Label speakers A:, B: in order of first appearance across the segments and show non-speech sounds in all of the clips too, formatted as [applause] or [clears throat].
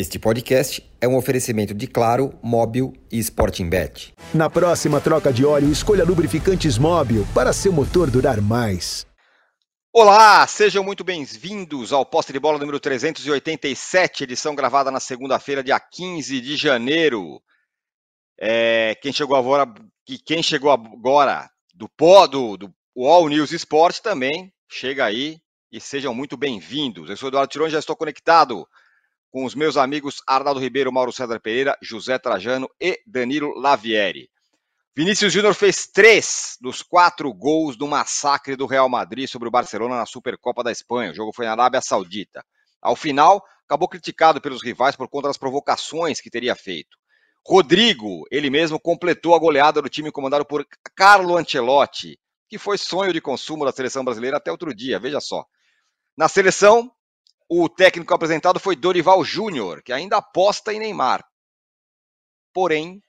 A: Este podcast é um oferecimento de Claro, Móbil e Sporting Bet.
B: Na próxima troca de óleo, escolha lubrificantes Móbil para seu motor durar mais.
C: Olá, sejam muito bem-vindos ao Poste de Bola número 387, edição gravada na segunda-feira, dia 15 de janeiro. É, quem chegou agora, quem chegou agora do pó do, do All News Sport também chega aí e sejam muito bem-vindos. Eu sou Eduardo Tironi, já estou conectado com os meus amigos Arnaldo Ribeiro, Mauro César Pereira, José Trajano e Danilo Lavieri. Vinícius Júnior fez três dos quatro gols do massacre do Real Madrid sobre o Barcelona na Supercopa da Espanha. O jogo foi na Arábia Saudita. Ao final, acabou criticado pelos rivais por conta das provocações que teria feito. Rodrigo, ele mesmo completou a goleada do time comandado por Carlo Ancelotti, que foi sonho de consumo da seleção brasileira até outro dia, veja só. Na seleção, o técnico apresentado foi Dorival Júnior, que ainda aposta em Neymar. Porém,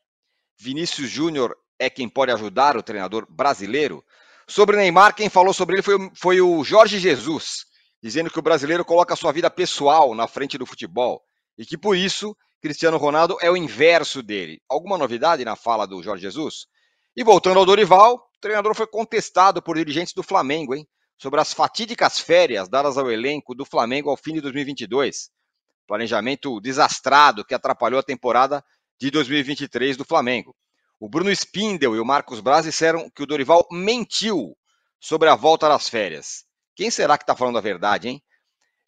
C: Vinícius Júnior é quem pode ajudar o treinador brasileiro. Sobre Neymar, quem falou sobre ele foi, foi o Jorge Jesus, dizendo que o brasileiro coloca sua vida pessoal na frente do futebol e que por isso Cristiano Ronaldo é o inverso dele. Alguma novidade na fala do Jorge Jesus? E voltando ao Dorival, o treinador foi contestado por dirigentes do Flamengo, hein? Sobre as fatídicas férias dadas ao elenco do Flamengo ao fim de 2022. Planejamento desastrado que atrapalhou a temporada de 2023 do Flamengo. O Bruno Spindel e o Marcos Braz disseram que o Dorival mentiu sobre a volta das férias. Quem será que está falando a verdade, hein?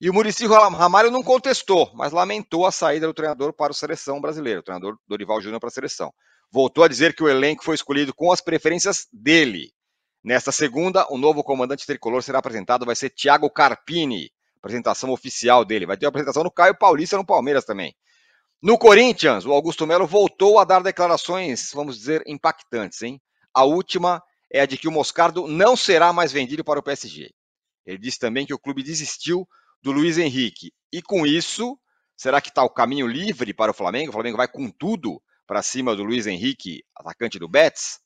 C: E o Murici Ramalho não contestou, mas lamentou a saída do treinador para a seleção brasileira, o treinador Dorival Júnior para a seleção. Voltou a dizer que o elenco foi escolhido com as preferências dele. Nesta segunda, o novo comandante tricolor será apresentado, vai ser Thiago Carpini, apresentação oficial dele. Vai ter a apresentação do Caio Paulista no Palmeiras também. No Corinthians, o Augusto Melo voltou a dar declarações, vamos dizer, impactantes, hein? A última é a de que o Moscardo não será mais vendido para o PSG. Ele disse também que o clube desistiu do Luiz Henrique. E com isso, será que está o caminho livre para o Flamengo? O Flamengo vai com tudo para cima do Luiz Henrique, atacante do Betis?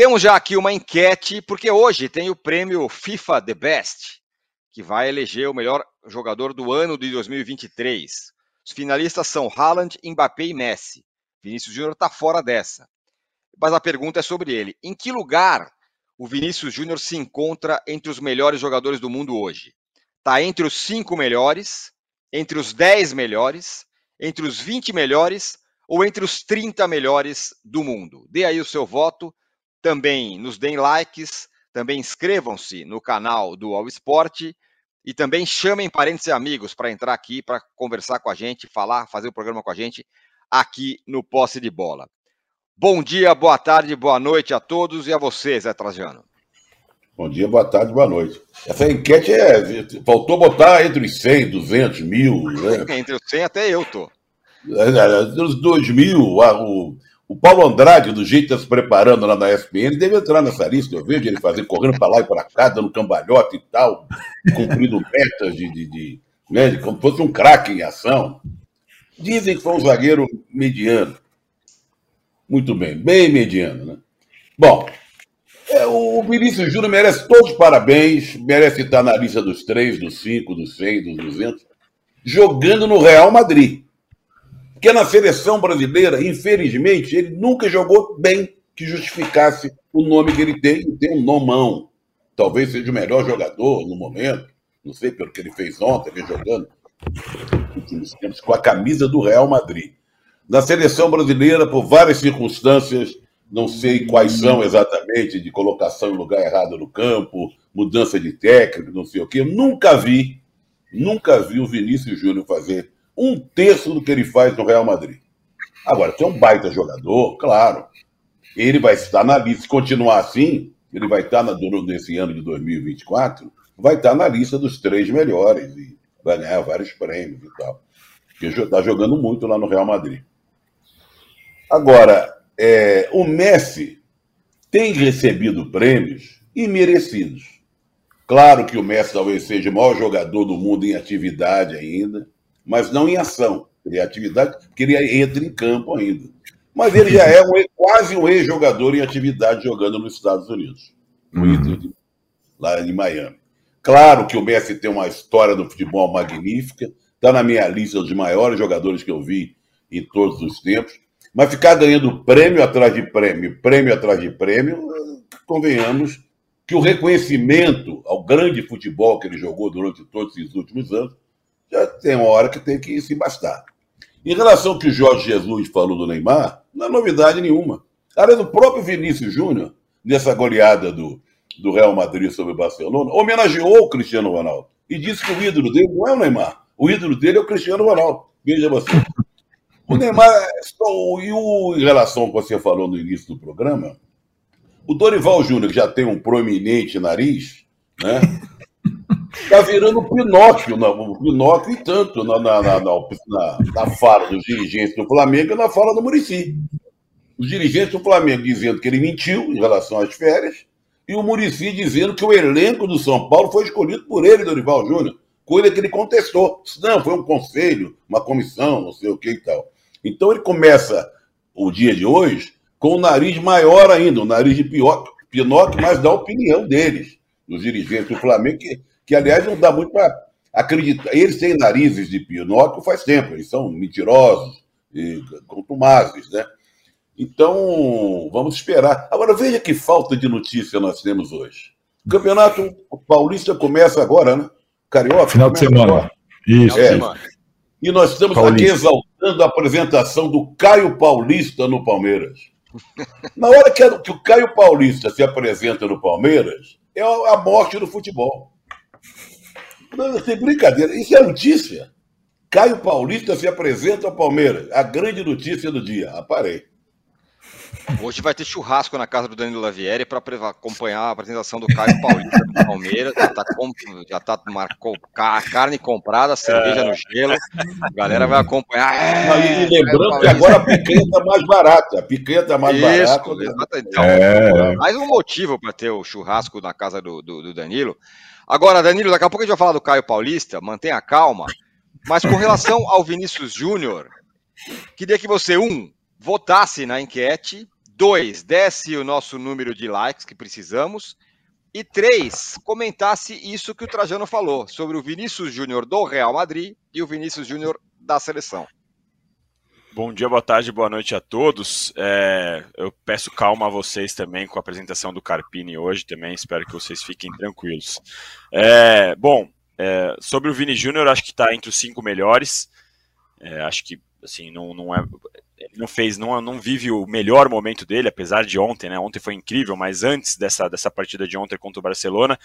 C: Temos já aqui uma enquete, porque hoje tem o prêmio FIFA The Best, que vai eleger o melhor jogador do ano de 2023. Os finalistas são Haaland, Mbappé e Messi. Vinícius Júnior está fora dessa. Mas a pergunta é sobre ele. Em que lugar o Vinícius Júnior se encontra entre os melhores jogadores do mundo hoje? Está entre os cinco melhores, entre os 10 melhores, entre os 20 melhores ou entre os 30 melhores do mundo? Dê aí o seu voto também nos deem likes, também inscrevam-se no canal do All Sport e também chamem parentes e amigos para entrar aqui para conversar com a gente, falar, fazer o programa com a gente aqui no Posse de Bola. Bom dia, boa tarde, boa noite a todos e a vocês, Zé Trajano.
D: Bom dia, boa tarde, boa noite. Essa enquete é. Faltou botar entre os 100, 200 mil. Né? [laughs]
C: Entre os 100 até eu tô.
D: É, os 2 mil, o, o Paulo Andrade, do jeito que está se preparando lá na ESPN, deve entrar nessa lista. Eu vejo ele fazer, correndo para lá e para cá, dando cambalhota e tal, cumprindo [laughs] metas de, de, de, né, de como se fosse um craque em ação. Dizem que foi um zagueiro mediano. Muito bem, bem mediano, né? Bom, é, o Vinícius Júnior merece todos os parabéns, merece estar na lista dos três, dos cinco, dos cem, dos duzentos, jogando no Real Madrid. Porque na seleção brasileira, infelizmente, ele nunca jogou bem que justificasse o nome que ele tem, e tem um nomão. Talvez seja o melhor jogador no momento, não sei pelo que ele fez ontem, ele jogando com a camisa do Real Madrid. Na seleção brasileira, por várias circunstâncias, não sei quais são exatamente, de colocação em lugar errado no campo, mudança de técnico, não sei o quê, eu nunca vi, nunca vi o Vinícius Júnior fazer um terço do que ele faz no Real Madrid. Agora, se é um baita jogador, claro, ele vai estar na lista, se continuar assim, ele vai estar na, nesse ano de 2024, vai estar na lista dos três melhores e vai ganhar vários prêmios e tal. Porque está jogando muito lá no Real Madrid. Agora, é, o Messi tem recebido prêmios imerecidos. Claro que o Messi talvez seja o maior jogador do mundo em atividade ainda mas não em ação. Criatividade, porque ele entra em campo ainda. Mas ele já [laughs] é um, quase um ex-jogador em atividade jogando nos Estados Unidos, no uhum. lá em Miami. Claro que o Messi tem uma história do futebol magnífica, está na minha lista dos maiores jogadores que eu vi em todos os tempos. Mas ficar ganhando prêmio atrás de prêmio, prêmio atrás de prêmio, convenhamos que o reconhecimento ao grande futebol que ele jogou durante todos esses últimos anos já tem uma hora que tem que se bastar. Em relação ao que o Jorge Jesus falou do Neymar, não é novidade nenhuma. Aliás, o próprio Vinícius Júnior, nessa goleada do, do Real Madrid sobre o Barcelona, homenageou o Cristiano Ronaldo e disse que o ídolo dele não é o Neymar. O ídolo dele é o Cristiano Ronaldo. Veja você. O Neymar, e o, em relação ao que você falou no início do programa, o Dorival Júnior, que já tem um proeminente nariz, né? Está virando Pinóquio, não, Pinóquio e tanto na, na, na, na, na fala dos dirigentes do Flamengo e na fala do Murici. Os dirigentes do Flamengo dizendo que ele mentiu em relação às férias, e o Murici dizendo que o elenco do São Paulo foi escolhido por ele, Dorival Júnior, coisa que ele contestou. Não, foi um conselho, uma comissão, não sei o que e tal. Então ele começa o dia de hoje com o nariz maior ainda, o nariz de Pinóquio, mas dá a opinião deles, dos dirigentes do Flamengo, que, que aliás não dá muito para acreditar. Eles têm narizes de Pinóquio faz tempo, eles são mentirosos e contumazes, né? Então, vamos esperar. Agora, veja que falta de notícia nós temos hoje. O Campeonato Paulista começa agora, né?
E: Carioca. Final de semana. Agora.
D: Isso. É. E nós estamos Paulista. aqui exaltando a apresentação do Caio Paulista no Palmeiras. Na hora que, que o Caio Paulista se apresenta no Palmeiras, é a morte do futebol. Não, tem brincadeira. Isso é notícia. Caio Paulista se apresenta ao Palmeiras. A grande notícia do dia. Aparei.
C: Hoje vai ter churrasco na casa do Danilo Lavieri para acompanhar a apresentação do Caio Paulista do Palmeiras. Já está já tá marcou carne comprada, cerveja no gelo. A galera vai acompanhar.
D: É, e lembrando que agora a picanha está mais barata. A picanha está mais Isso, barata. Exatamente.
C: Então, é. Mais um motivo para ter o churrasco na casa do, do, do Danilo. Agora, Danilo, daqui a pouco a gente vai falar do Caio Paulista, mantenha calma. Mas com relação ao Vinícius Júnior, queria que você, um, votasse na enquete Dois, desse o nosso número de likes que precisamos. E três, comentasse isso que o Trajano falou sobre o Vinícius Júnior do Real Madrid e o Vinícius Júnior da seleção.
F: Bom dia, boa tarde, boa noite a todos. É, eu peço calma a vocês também com a apresentação do Carpini hoje também. Espero que vocês fiquem tranquilos. É, bom, é, sobre o Vini Júnior, acho que está entre os cinco melhores. É, acho que assim não, não é ele não fez, não, não vive o melhor momento dele, apesar de ontem, né? Ontem foi incrível, mas antes dessa, dessa partida de ontem contra o Barcelona,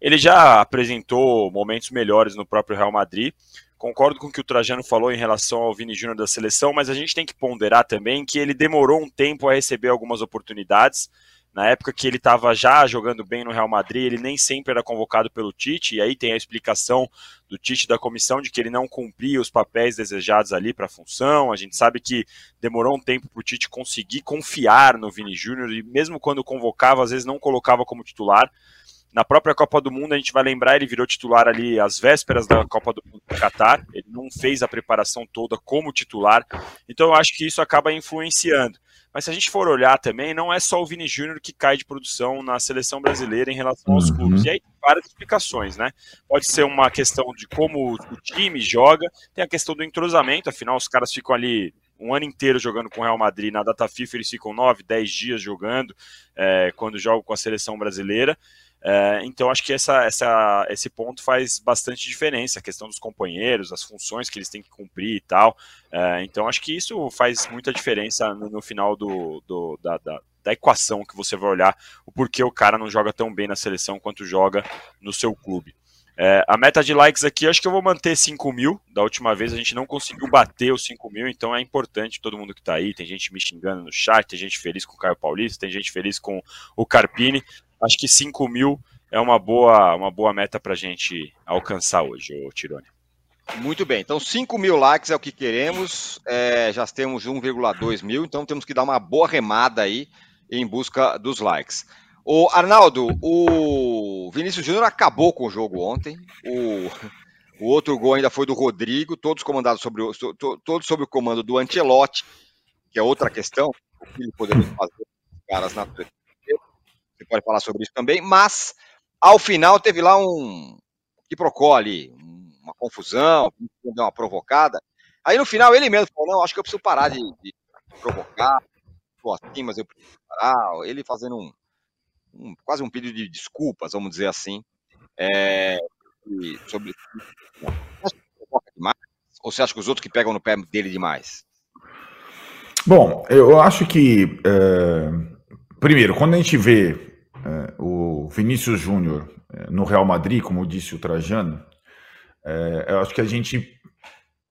F: ele já apresentou momentos melhores no próprio Real Madrid. Concordo com o que o Trajano falou em relação ao Vini Júnior da seleção, mas a gente tem que ponderar também que ele demorou um tempo a receber algumas oportunidades. Na época que ele estava já jogando bem no Real Madrid, ele nem sempre era convocado pelo Tite, e aí tem a explicação do Tite da comissão de que ele não cumpria os papéis desejados ali para a função. A gente sabe que demorou um tempo para o Tite conseguir confiar no Vini Júnior, e mesmo quando convocava, às vezes não colocava como titular. Na própria Copa do Mundo, a gente vai lembrar, ele virou titular ali às vésperas da Copa do Mundo do Qatar. Ele não fez a preparação toda como titular. Então eu acho que isso acaba influenciando. Mas se a gente for olhar também, não é só o Vini Júnior que cai de produção na seleção brasileira em relação aos uhum. clubes. E aí tem várias explicações, né? Pode ser uma questão de como o time joga, tem a questão do entrosamento, afinal os caras ficam ali um ano inteiro jogando com o Real Madrid, na data FIFA eles ficam nove, dez dias jogando é, quando jogam com a seleção brasileira. É, então acho que essa, essa, esse ponto faz bastante diferença, a questão dos companheiros, as funções que eles têm que cumprir e tal. É, então acho que isso faz muita diferença no, no final do, do da, da, da, equação que você vai olhar o porquê o cara não joga tão bem na seleção quanto joga no seu clube. É, a meta de likes aqui, acho que eu vou manter 5 mil. Da última vez a gente não conseguiu bater os 5 mil, então é importante todo mundo que está aí. Tem gente me xingando no chat, tem gente feliz com o Caio Paulista, tem gente feliz com o Carpini acho que 5 mil é uma boa, uma boa meta para a gente alcançar hoje, o Tirone.
C: Muito bem, então 5 mil likes é o que queremos, é, já temos 1,2 mil, então temos que dar uma boa remada aí em busca dos likes. O Arnaldo, o Vinícius Júnior acabou com o jogo ontem, o, o outro gol ainda foi do Rodrigo, todos comandados sobre o, todos sob o comando do Ancelotti, que é outra questão, o que ele poderia fazer caras na pode falar sobre isso também, mas ao final teve lá um que procó ali, uma confusão, uma provocada. Aí no final ele mesmo falou, não, acho que eu preciso parar de, de provocar, estou assim, mas eu preciso parar. Ele fazendo um, um, quase um pedido de desculpas, vamos dizer assim, é, sobre ou você acha que os outros que pegam no pé dele demais?
E: Bom, eu acho que é, primeiro, quando a gente vê é, o Vinícius Júnior é, no Real Madrid, como disse o Trajano, é, eu acho que a gente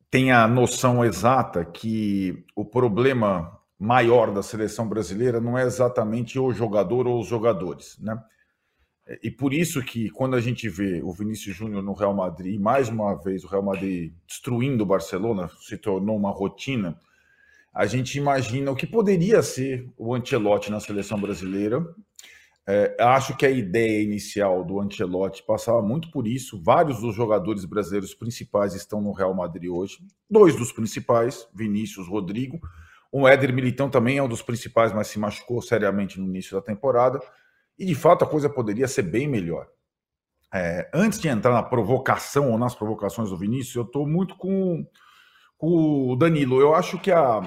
E: tem a noção exata que o problema maior da seleção brasileira não é exatamente o jogador ou os jogadores, né? E por isso que quando a gente vê o Vinícius Júnior no Real Madrid, mais uma vez o Real Madrid destruindo o Barcelona, se tornou uma rotina, a gente imagina o que poderia ser o Ancelotti na seleção brasileira. É, acho que a ideia inicial do Ancelotti passava muito por isso. Vários dos jogadores brasileiros principais estão no Real Madrid hoje. Dois dos principais, Vinícius, Rodrigo. O Éder Militão também é um dos principais, mas se machucou seriamente no início da temporada. E de fato a coisa poderia ser bem melhor. É, antes de entrar na provocação ou nas provocações do Vinícius, eu estou muito com, com, o Danilo. Eu acho que a,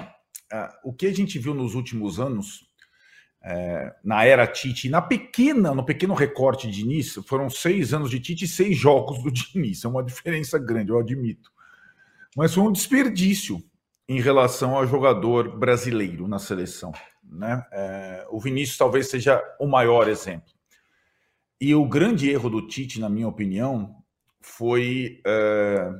E: a, o que a gente viu nos últimos anos, é, na era Tite, na pequena, no pequeno recorte de início, foram seis anos de Tite e seis jogos do [laughs] Diniz. É uma diferença grande, eu admito. Mas foi um desperdício em relação ao jogador brasileiro na seleção. Né? É, o Vinícius talvez seja o maior exemplo. E o grande erro do Tite, na minha opinião, foi é,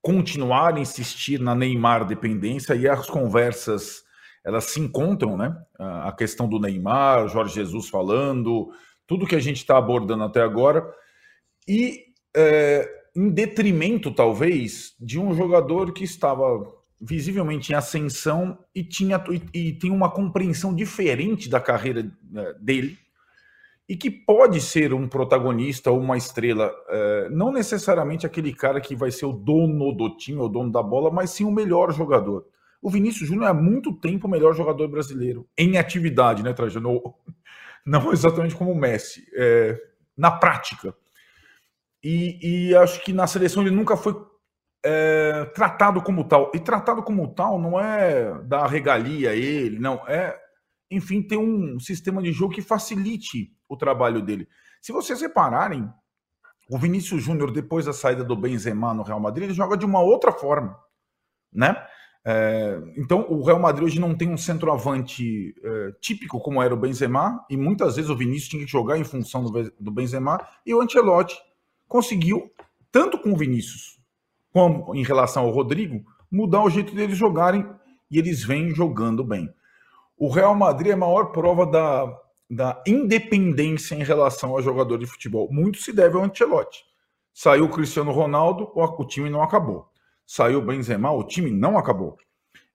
E: continuar a insistir na Neymar dependência e as conversas elas se encontram, né? A questão do Neymar, Jorge Jesus falando, tudo que a gente está abordando até agora, e é, em detrimento, talvez, de um jogador que estava visivelmente em ascensão e tinha e, e tem uma compreensão diferente da carreira né, dele e que pode ser um protagonista ou uma estrela, é, não necessariamente aquele cara que vai ser o dono do time, o dono da bola, mas sim o melhor jogador. O Vinícius Júnior é há muito tempo o melhor jogador brasileiro, em atividade, né, Trajano? [laughs] Não exatamente como o Messi, é, na prática. E, e, acho que na seleção ele nunca foi é, tratado como tal. E tratado como tal não é dar regalia a ele, não. É, enfim, ter um sistema de jogo que facilite o trabalho dele. Se vocês repararem, o Vinícius Júnior, depois da saída do Benzema no Real Madrid, ele joga de uma outra forma, né? É, então, o Real Madrid hoje não tem um centroavante é, típico como era o Benzema, e muitas vezes o Vinícius tinha que jogar em função do, do Benzema, e o Ancelotti conseguiu, tanto com o Vinícius como em relação ao Rodrigo, mudar o jeito deles jogarem e eles vêm jogando bem. O Real Madrid é a maior prova da, da independência em relação ao jogador de futebol. Muito se deve ao Ancelotti. Saiu o Cristiano Ronaldo, o time não acabou. Saiu Benzema, o time não acabou.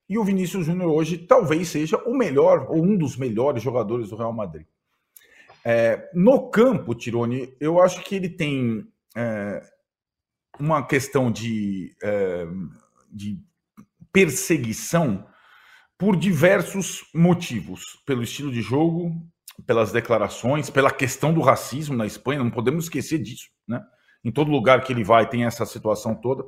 E: E o Vinícius Júnior hoje talvez seja o melhor ou um dos melhores jogadores do Real Madrid. É, no campo, Tirone, eu acho que ele tem é, uma questão de, é, de perseguição por diversos motivos, pelo estilo de jogo, pelas declarações, pela questão do racismo na Espanha, não podemos esquecer disso, né? Em todo lugar que ele vai tem essa situação toda.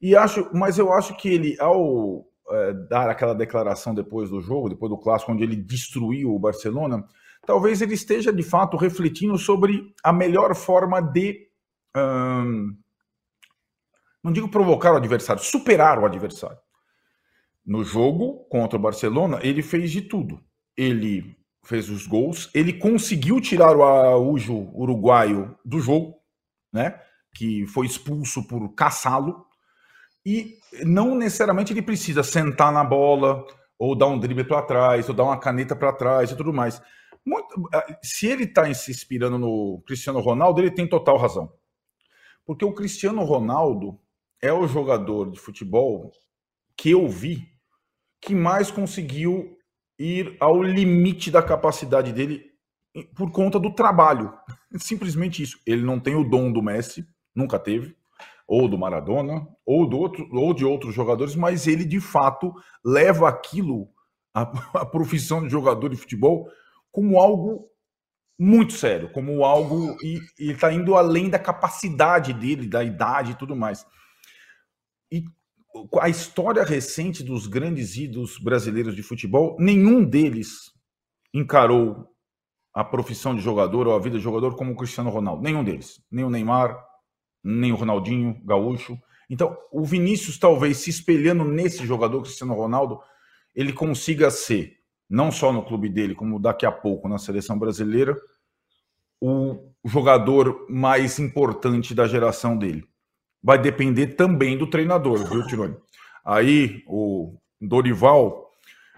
E: E acho, mas eu acho que ele, ao é, dar aquela declaração depois do jogo, depois do clássico, onde ele destruiu o Barcelona, talvez ele esteja de fato refletindo sobre a melhor forma de hum, não digo provocar o adversário, superar o adversário. No jogo contra o Barcelona, ele fez de tudo. Ele fez os gols, ele conseguiu tirar o Araújo uruguaio do jogo, né? Que foi expulso por caçá-lo. E não necessariamente ele precisa sentar na bola, ou dar um drible para trás, ou dar uma caneta para trás e tudo mais. Muito, eh, se ele está se inspirando no Cristiano Ronaldo, ele tem total razão. Porque o Cristiano Ronaldo, é o jogador de futebol que eu vi que mais conseguiu ir ao limite da capacidade dele por conta do trabalho. [laughs] Simplesmente isso. Ele não tem o dom do Messi, nunca teve, ou do Maradona, ou, do outro, ou de outros jogadores, mas ele de fato leva aquilo, a, [laughs] a profissão de jogador de futebol, como algo muito sério, como algo e está indo além da capacidade dele, da idade e tudo mais. e a história recente dos grandes ídolos brasileiros de futebol, nenhum deles encarou a profissão de jogador ou a vida de jogador como o Cristiano Ronaldo. Nenhum deles. Nem o Neymar, nem o Ronaldinho Gaúcho. Então, o Vinícius, talvez se espelhando nesse jogador Cristiano Ronaldo, ele consiga ser, não só no clube dele, como daqui a pouco na seleção brasileira, o jogador mais importante da geração dele. Vai depender também do treinador, viu, Tironi? Aí o Dorival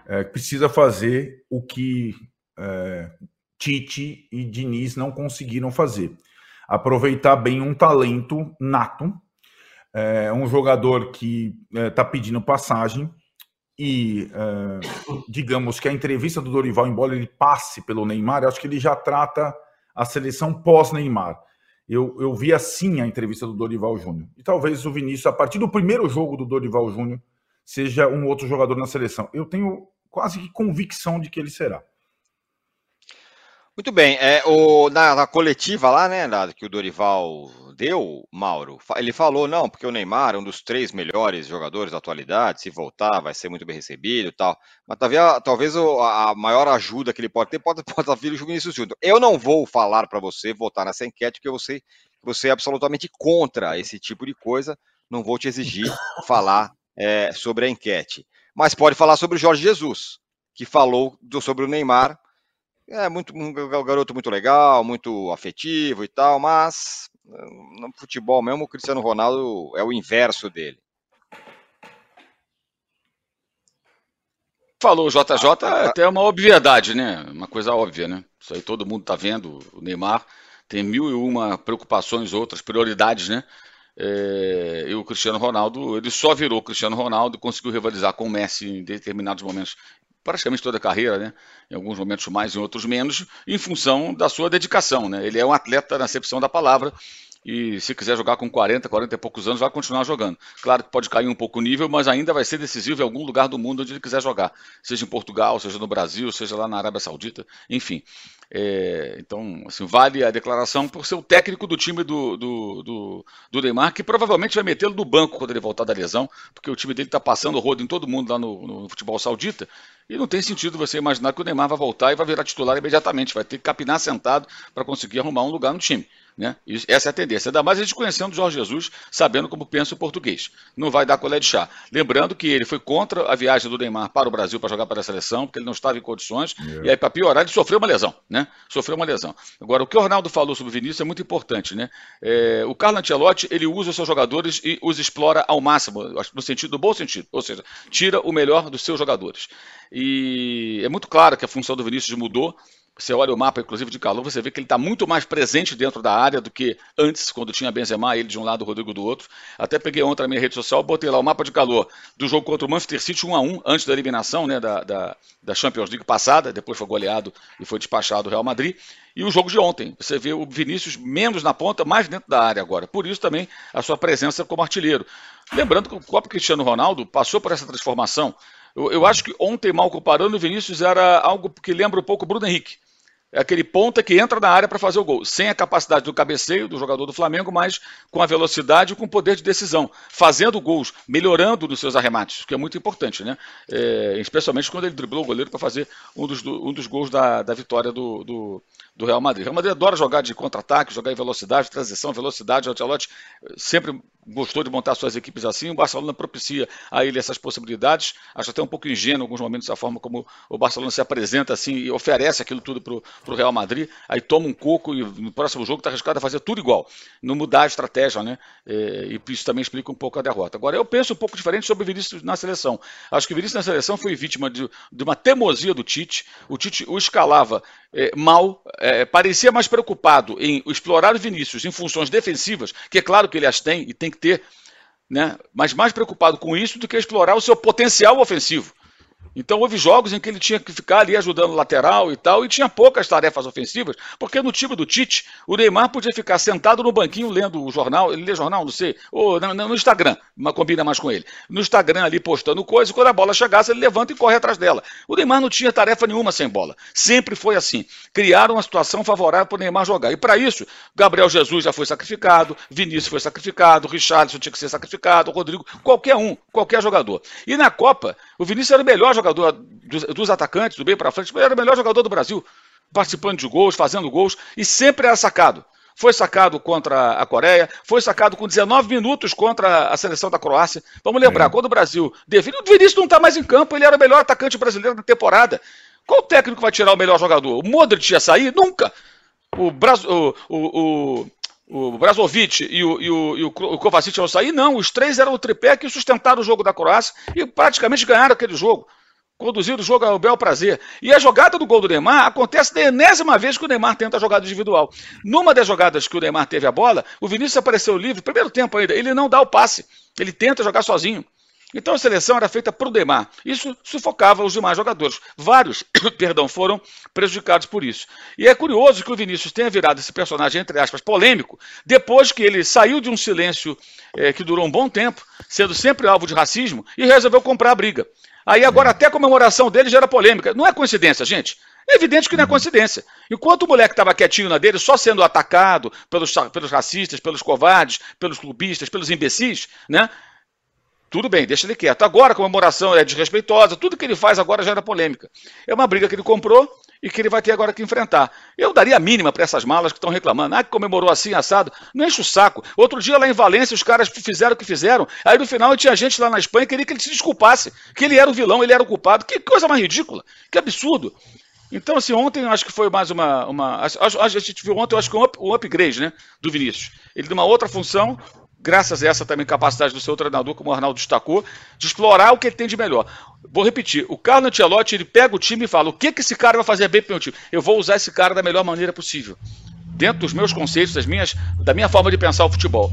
E: é, precisa fazer o que é, Tite e Diniz não conseguiram fazer. Aproveitar bem um talento nato, é, um jogador que está é, pedindo passagem e é, digamos que a entrevista do Dorival, embora ele passe pelo Neymar, acho que ele já trata a seleção pós-Neymar. Eu, eu vi assim a entrevista do Dorival Júnior. E talvez o Vinícius, a partir do primeiro jogo do Dorival Júnior, seja um outro jogador na seleção. Eu tenho quase que convicção de que ele será.
C: Muito bem. É, o, na, na, coletiva lá, né, que o Dorival deu, Mauro, ele falou, não, porque o Neymar é um dos três melhores jogadores da atualidade, se voltar vai ser muito bem recebido e tal. Mas talvez, talvez a maior ajuda que ele pode ter pode, [laughs] pode vir o Vinícius Júnior. Eu não vou falar para você votar nessa enquete, porque você, você é absolutamente contra esse tipo de coisa. Não vou te exigir falar é, sobre a enquete. Mas pode falar sobre o Jorge Jesus, que falou do, sobre o Neymar é muito um garoto muito legal, muito afetivo e tal, mas no futebol mesmo o Cristiano Ronaldo é o inverso dele.
G: Falou, JJ, é até uma obviedade, né? Uma coisa óbvia, né? Isso aí todo mundo tá vendo. O Neymar tem mil e uma preocupações, outras prioridades, né? É, e o Cristiano Ronaldo, ele só virou Cristiano Ronaldo e conseguiu rivalizar com o Messi em determinados momentos praticamente toda a carreira, né? em alguns momentos mais, em outros menos, em função da sua dedicação. Né? Ele é um atleta na acepção da palavra, e se quiser jogar com 40, 40 e poucos anos, vai continuar jogando. Claro que pode cair um pouco o nível, mas ainda vai ser decisivo em algum lugar do mundo onde ele quiser jogar, seja em Portugal, seja no Brasil, seja lá na Arábia Saudita, enfim. É, então, assim, vale a declaração por ser o técnico do time do, do, do, do Neymar, que provavelmente vai metê-lo no banco quando ele voltar da lesão, porque o time dele está passando o rodo em todo mundo lá no, no futebol saudita, e não tem sentido você imaginar que o Neymar vai voltar e vai virar titular imediatamente, vai ter que capinar sentado para conseguir arrumar um lugar no time. Né? Essa é a tendência. Ainda mais a gente conhecendo o Jorge Jesus, sabendo como pensa o português. Não vai dar colher de chá. Lembrando que ele foi contra a viagem do Neymar para o Brasil para jogar para a seleção, porque ele não estava em condições. É. E aí, para piorar, ele sofreu uma lesão. Né? Sofreu uma lesão. Agora, o que o Ronaldo falou sobre o Vinícius é muito importante. Né? É, o Carlo Ancelotti, ele usa os seus jogadores e os explora ao máximo, no sentido, no bom sentido. Ou seja, tira o melhor dos seus jogadores. E é muito claro que a função do Vinícius mudou. Você olha o mapa, inclusive, de calor, você vê que ele está muito mais presente dentro da área do que antes, quando tinha Benzema, ele de um lado, o Rodrigo do outro. Até peguei ontem na minha rede social, botei lá o mapa de calor do jogo contra o Manchester City 1 a 1 antes da eliminação né, da, da, da Champions League passada, depois foi goleado e foi despachado o Real Madrid. E o jogo de ontem, você vê o Vinícius menos na ponta, mais dentro da área agora. Por isso também a sua presença como artilheiro. Lembrando que o próprio Cristiano Ronaldo passou por essa transformação. Eu, eu acho que ontem, mal comparando, o Vinícius era algo que lembra um pouco o Bruno Henrique. É aquele ponta que entra na área para fazer o gol, sem a capacidade do cabeceio do jogador do Flamengo, mas com a velocidade e com o poder de decisão, fazendo gols, melhorando nos seus arremates, que é muito importante, né? É, especialmente quando ele driblou o goleiro para fazer um dos, um dos gols da, da vitória do, do, do Real Madrid. O Real Madrid adora jogar de contra-ataque, jogar em velocidade, transição, velocidade. O Ancelotti sempre gostou de montar suas equipes assim. O Barcelona propicia a ele essas possibilidades. Acho até um pouco ingênuo em alguns momentos a forma como o Barcelona se apresenta assim e oferece aquilo tudo para o Real Madrid. Aí toma um coco e no próximo jogo está arriscado a fazer tudo igual, não mudar a estratégia, né? É, e isso também explica um pouco a derrota. Agora, eu penso um pouco diferente sobre o Vinícius na seleção. Acho que o Vinícius na seleção foi vítima de, de uma teimosia do Tite. O Tite o escalava é, mal, é, parecia mais preocupado em explorar o Vinícius em funções defensivas, que é claro que ele as tem e tem que ter, né? mas mais preocupado com isso do que explorar o seu potencial ofensivo. Então houve jogos em que ele tinha que ficar ali ajudando o lateral e tal, e tinha poucas tarefas ofensivas, porque no time do Tite, o Neymar podia ficar sentado no banquinho lendo o jornal, ele lê jornal, não sei, ou no, Instagram, mas combina mais com ele. No Instagram ali postando coisa, e quando a bola chegasse, ele levanta e corre atrás dela. O Neymar não tinha tarefa nenhuma sem bola. Sempre foi assim. Criaram uma situação favorável para o Neymar jogar. E para isso, Gabriel Jesus já foi sacrificado, Vinícius foi sacrificado, Richardson tinha que ser sacrificado, Rodrigo, qualquer um, qualquer jogador. E na Copa, o Vinícius era o melhor jogador dos, dos atacantes, do bem para frente, era o melhor jogador do Brasil, participando de gols, fazendo gols, e sempre era sacado. Foi sacado contra a Coreia, foi sacado com 19 minutos contra a seleção da Croácia. Vamos lembrar, é. quando o Brasil. O Vinícius não está mais em campo, ele era o melhor atacante brasileiro da temporada. Qual técnico vai tirar o melhor jogador? O Modric ia sair? Nunca! O, Braz, o, o, o, o Brazovic e o, e o, e o Kovacic iam sair? Não, os três eram o tripé que sustentaram o jogo da Croácia e praticamente ganharam aquele jogo conduzir o jogo ao bel prazer. E a jogada do gol do Neymar acontece da enésima vez que o Neymar tenta a jogada individual. Numa das jogadas que o Neymar teve a bola, o Vinícius apareceu livre, primeiro tempo ainda, ele não dá o passe, ele tenta jogar sozinho. Então a seleção era feita para o Neymar. Isso sufocava os demais jogadores. Vários, [coughs] perdão, foram prejudicados por isso. E é curioso que o Vinícius tenha virado esse personagem, entre aspas, polêmico, depois que ele saiu de um silêncio é, que durou um bom tempo, sendo sempre alvo de racismo, e resolveu comprar a briga. Aí agora até a comemoração dele gera polêmica. Não é coincidência, gente. É evidente que não é coincidência. Enquanto o moleque estava quietinho na dele, só sendo atacado pelos, pelos racistas, pelos covardes, pelos clubistas, pelos imbecis, né? Tudo bem, deixa ele quieto. Agora a comemoração é desrespeitosa, tudo que ele faz agora gera polêmica. É uma briga que ele comprou e que ele vai ter agora que enfrentar. Eu daria a mínima para essas malas que estão reclamando. Ah, que comemorou assim, assado. Não enche o saco. Outro dia lá em Valência, os caras fizeram o que fizeram. Aí no final tinha gente lá na Espanha que queria que ele se desculpasse, que ele era o vilão, ele era o culpado. Que coisa mais ridícula, que absurdo. Então, assim, ontem acho que foi mais uma. uma a, a gente viu ontem, eu acho que um, up, um upgrade, né? Do Vinícius. Ele numa outra função, graças a essa também capacidade do seu treinador, como o Arnaldo destacou, de explorar o que ele tem de melhor. Vou repetir, o Carlo Ancelotti, ele pega o time e fala, o que, que esse cara vai fazer bem para o meu time? Eu vou usar esse cara da melhor maneira possível. Dentro dos meus conceitos, das minhas, da minha forma de pensar o futebol.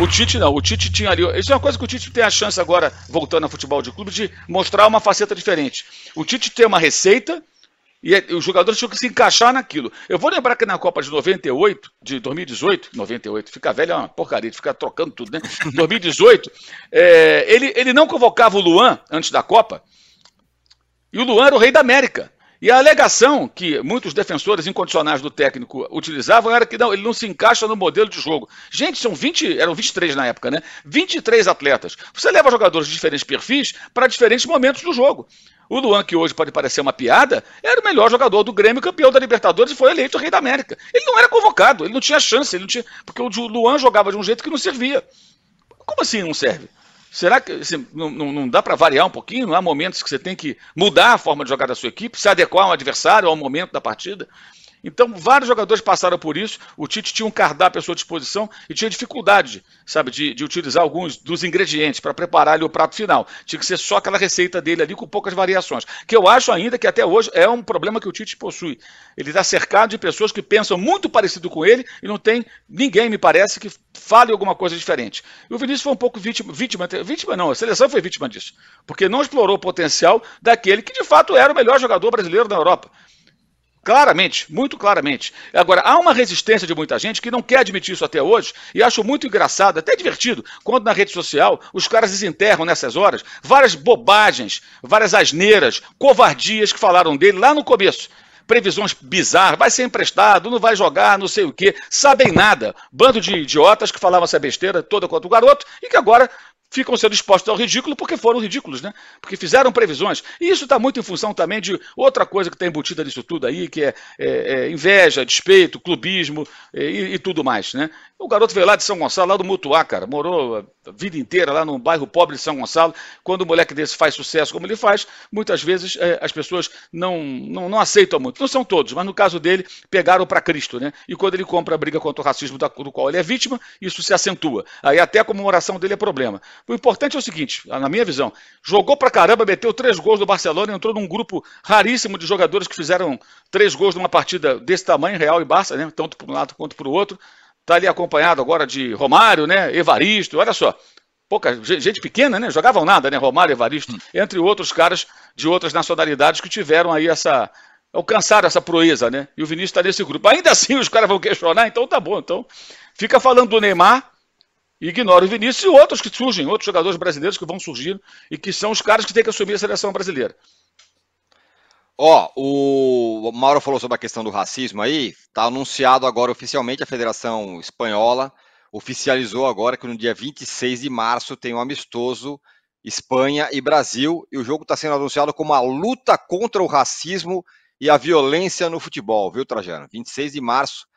G: O Tite não, o Tite tinha ali. Isso é uma coisa que o Tite tem a chance agora, voltando ao futebol de clube, de mostrar uma faceta diferente. O Tite tem uma receita, e é, os jogadores tinham que se encaixar naquilo. Eu vou lembrar que na Copa de 98, de 2018, 98, fica velho é uma porcaria, fica trocando tudo, né? [laughs] 2018, é, ele, ele não convocava o Luan antes da Copa, e o Luan era o rei da América. E a alegação que muitos defensores incondicionais do técnico utilizavam era que não, ele não se encaixa no modelo de jogo. Gente, são 20, eram 23 na época, né? 23 atletas. Você leva jogadores de diferentes perfis para diferentes momentos do jogo. O Luan, que hoje pode parecer uma piada, era o melhor jogador do Grêmio, campeão da Libertadores e foi eleito rei da América. Ele não era convocado, ele não tinha chance, ele não tinha, porque o Luan jogava de um jeito que não servia. Como assim não serve? Será que assim, não, não, dá para variar um pouquinho? Não há momentos que você tem que mudar a forma de jogar da sua equipe, se adequar ao adversário, ao momento da partida? Então, vários jogadores passaram por isso. O Tite tinha um cardápio à sua disposição e tinha dificuldade, sabe, de, de utilizar alguns dos ingredientes para preparar ali o prato final. Tinha que ser só aquela receita dele ali com poucas variações. Que eu acho ainda que até hoje é um problema que o Tite possui. Ele está cercado de pessoas que pensam muito parecido com ele e não tem ninguém, me parece, que fale alguma coisa diferente. E o Vinícius foi um pouco vítima, vítima, vítima não, a seleção foi vítima disso, porque não explorou o potencial daquele que de fato era o melhor jogador brasileiro da Europa. Claramente, muito claramente. Agora, há uma resistência de muita gente que não quer admitir isso até hoje, e acho muito engraçado, até divertido, quando na rede social os caras desenterram nessas horas várias bobagens, várias asneiras, covardias que falaram dele lá no começo. Previsões bizarras, vai ser emprestado, não vai jogar, não sei o quê, sabem nada. Bando de idiotas que falavam essa besteira toda contra o garoto e que agora ficam sendo expostos ao ridículo porque foram ridículos, né? Porque fizeram previsões. E isso está muito em função também de outra coisa que está embutida nisso tudo aí, que é, é, é inveja, despeito, clubismo é, e, e, tudo mais, né? O garoto veio lá de São Gonçalo, lá do Mutuá, cara, morou vida inteira lá num bairro pobre de São Gonçalo. Quando o moleque desse faz sucesso como ele faz, muitas vezes é, as pessoas não, não, não aceitam muito. Não são todos, mas no caso dele, pegaram para Cristo, né? E quando ele compra a briga contra o racismo do qual ele é vítima, isso se acentua. Aí até a comemoração dele é problema. O importante é o seguinte, na minha visão, jogou pra caramba, meteu três gols do Barcelona, entrou num grupo raríssimo de jogadores que fizeram três gols numa partida desse tamanho, Real e Barça, né? Tanto para um lado quanto para o outro. Está ali acompanhado agora de Romário, né? Evaristo, olha só. Pouca gente pequena, né? Jogavam nada, né? Romário, Evaristo, entre outros caras de outras nacionalidades que tiveram aí essa. alcançaram essa proeza, né? E o Vinícius está nesse grupo. Ainda assim os caras vão questionar, então tá bom. Então fica falando do Neymar, ignora o Vinícius e outros que surgem, outros jogadores brasileiros que vão surgir e que são os caras que têm que assumir a seleção brasileira.
C: Ó, o Mauro falou sobre a questão do racismo aí. Está anunciado agora oficialmente a Federação Espanhola oficializou agora que no dia 26 de março tem um amistoso Espanha e Brasil e o jogo está sendo anunciado como a luta contra o racismo e a violência no futebol, viu, Trajano? 26 de março,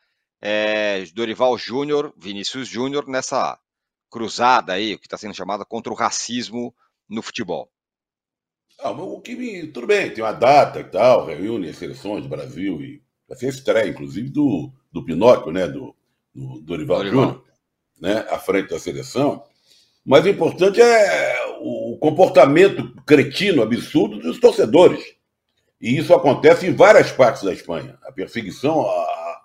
C: é, Dorival Júnior, Vinícius Júnior nessa cruzada aí, que está sendo chamada contra o racismo no futebol.
D: Ah, o que tudo bem, tem uma data e tal, reúne as seleções do Brasil e vai ser estreia, inclusive, do, do Pinóquio, né? Do, do Dorival, Dorival. Júnior, né? À frente da seleção. Mas o importante é o comportamento cretino, absurdo dos torcedores. E isso acontece em várias partes da Espanha. A perseguição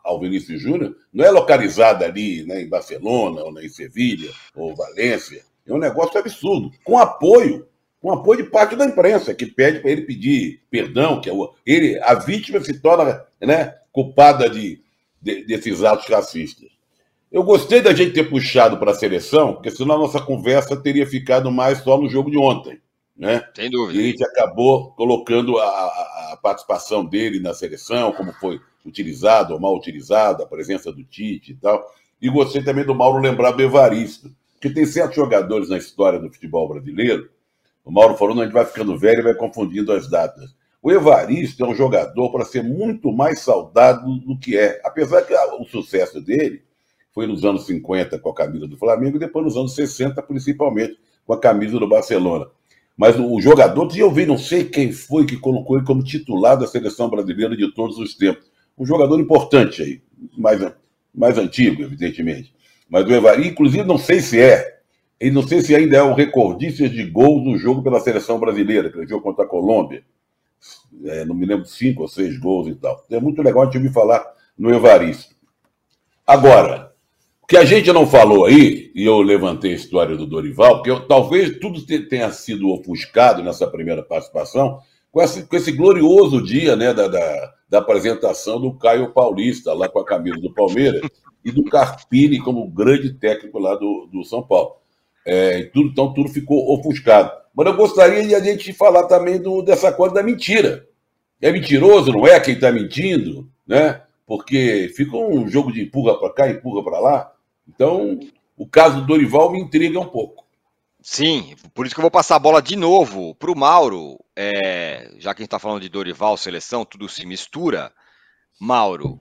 D: ao Vinícius Júnior não é localizada ali né, em Barcelona, ou em Sevilha, ou Valência. É um negócio absurdo, com apoio com apoio de parte da imprensa, que pede para ele pedir perdão, que é ele, a vítima se torna né, culpada de, de, desses atos racistas. Eu gostei da gente ter puxado para a seleção, porque senão a nossa conversa teria ficado mais só no jogo de ontem. Né?
C: Sem dúvida.
D: E a gente acabou colocando a, a, participação dele na seleção, como foi utilizado ou mal utilizado, a presença do Tite e tal. E gostei também do Mauro lembrar do Evaristo, que tem certos jogadores na história do futebol brasileiro o Mauro falou, não, a gente vai ficando velho e vai confundindo as datas. O Evaristo é um jogador para ser muito mais saudado do que é. Apesar que o sucesso dele foi nos anos 50 com a camisa do Flamengo e depois nos anos 60, principalmente, com a camisa do Barcelona. Mas o jogador, eu vi, não sei quem foi que colocou ele como titular da seleção brasileira de todos os tempos. Um jogador importante aí, mais, mais antigo, evidentemente. Mas o Evaristo, inclusive, não sei se é, e não sei se ainda é o recordista de gols no jogo pela seleção brasileira, que ele jogou contra a Colômbia. É, não me lembro, cinco ou seis gols e tal. É muito legal a gente ouvir falar no Evaristo. Agora, o que a gente não falou aí, e eu levantei a história do Dorival, porque eu, talvez tudo tenha sido ofuscado nessa primeira participação, com esse, com esse glorioso dia né, da, da, da apresentação do Caio Paulista, lá com a camisa do Palmeiras, e do Carpini como grande técnico lá do, do São Paulo. É, tudo, então tudo ficou ofuscado. Mas eu gostaria de a gente falar também do, dessa coisa da mentira. É mentiroso, não é quem está mentindo, né? Porque fica um jogo de empurra para cá, empurra para lá. Então, o caso do Dorival me intriga um pouco.
C: Sim, por isso que eu vou passar a bola de novo para o Mauro. É, já que a gente está falando de Dorival, seleção, tudo se mistura. Mauro,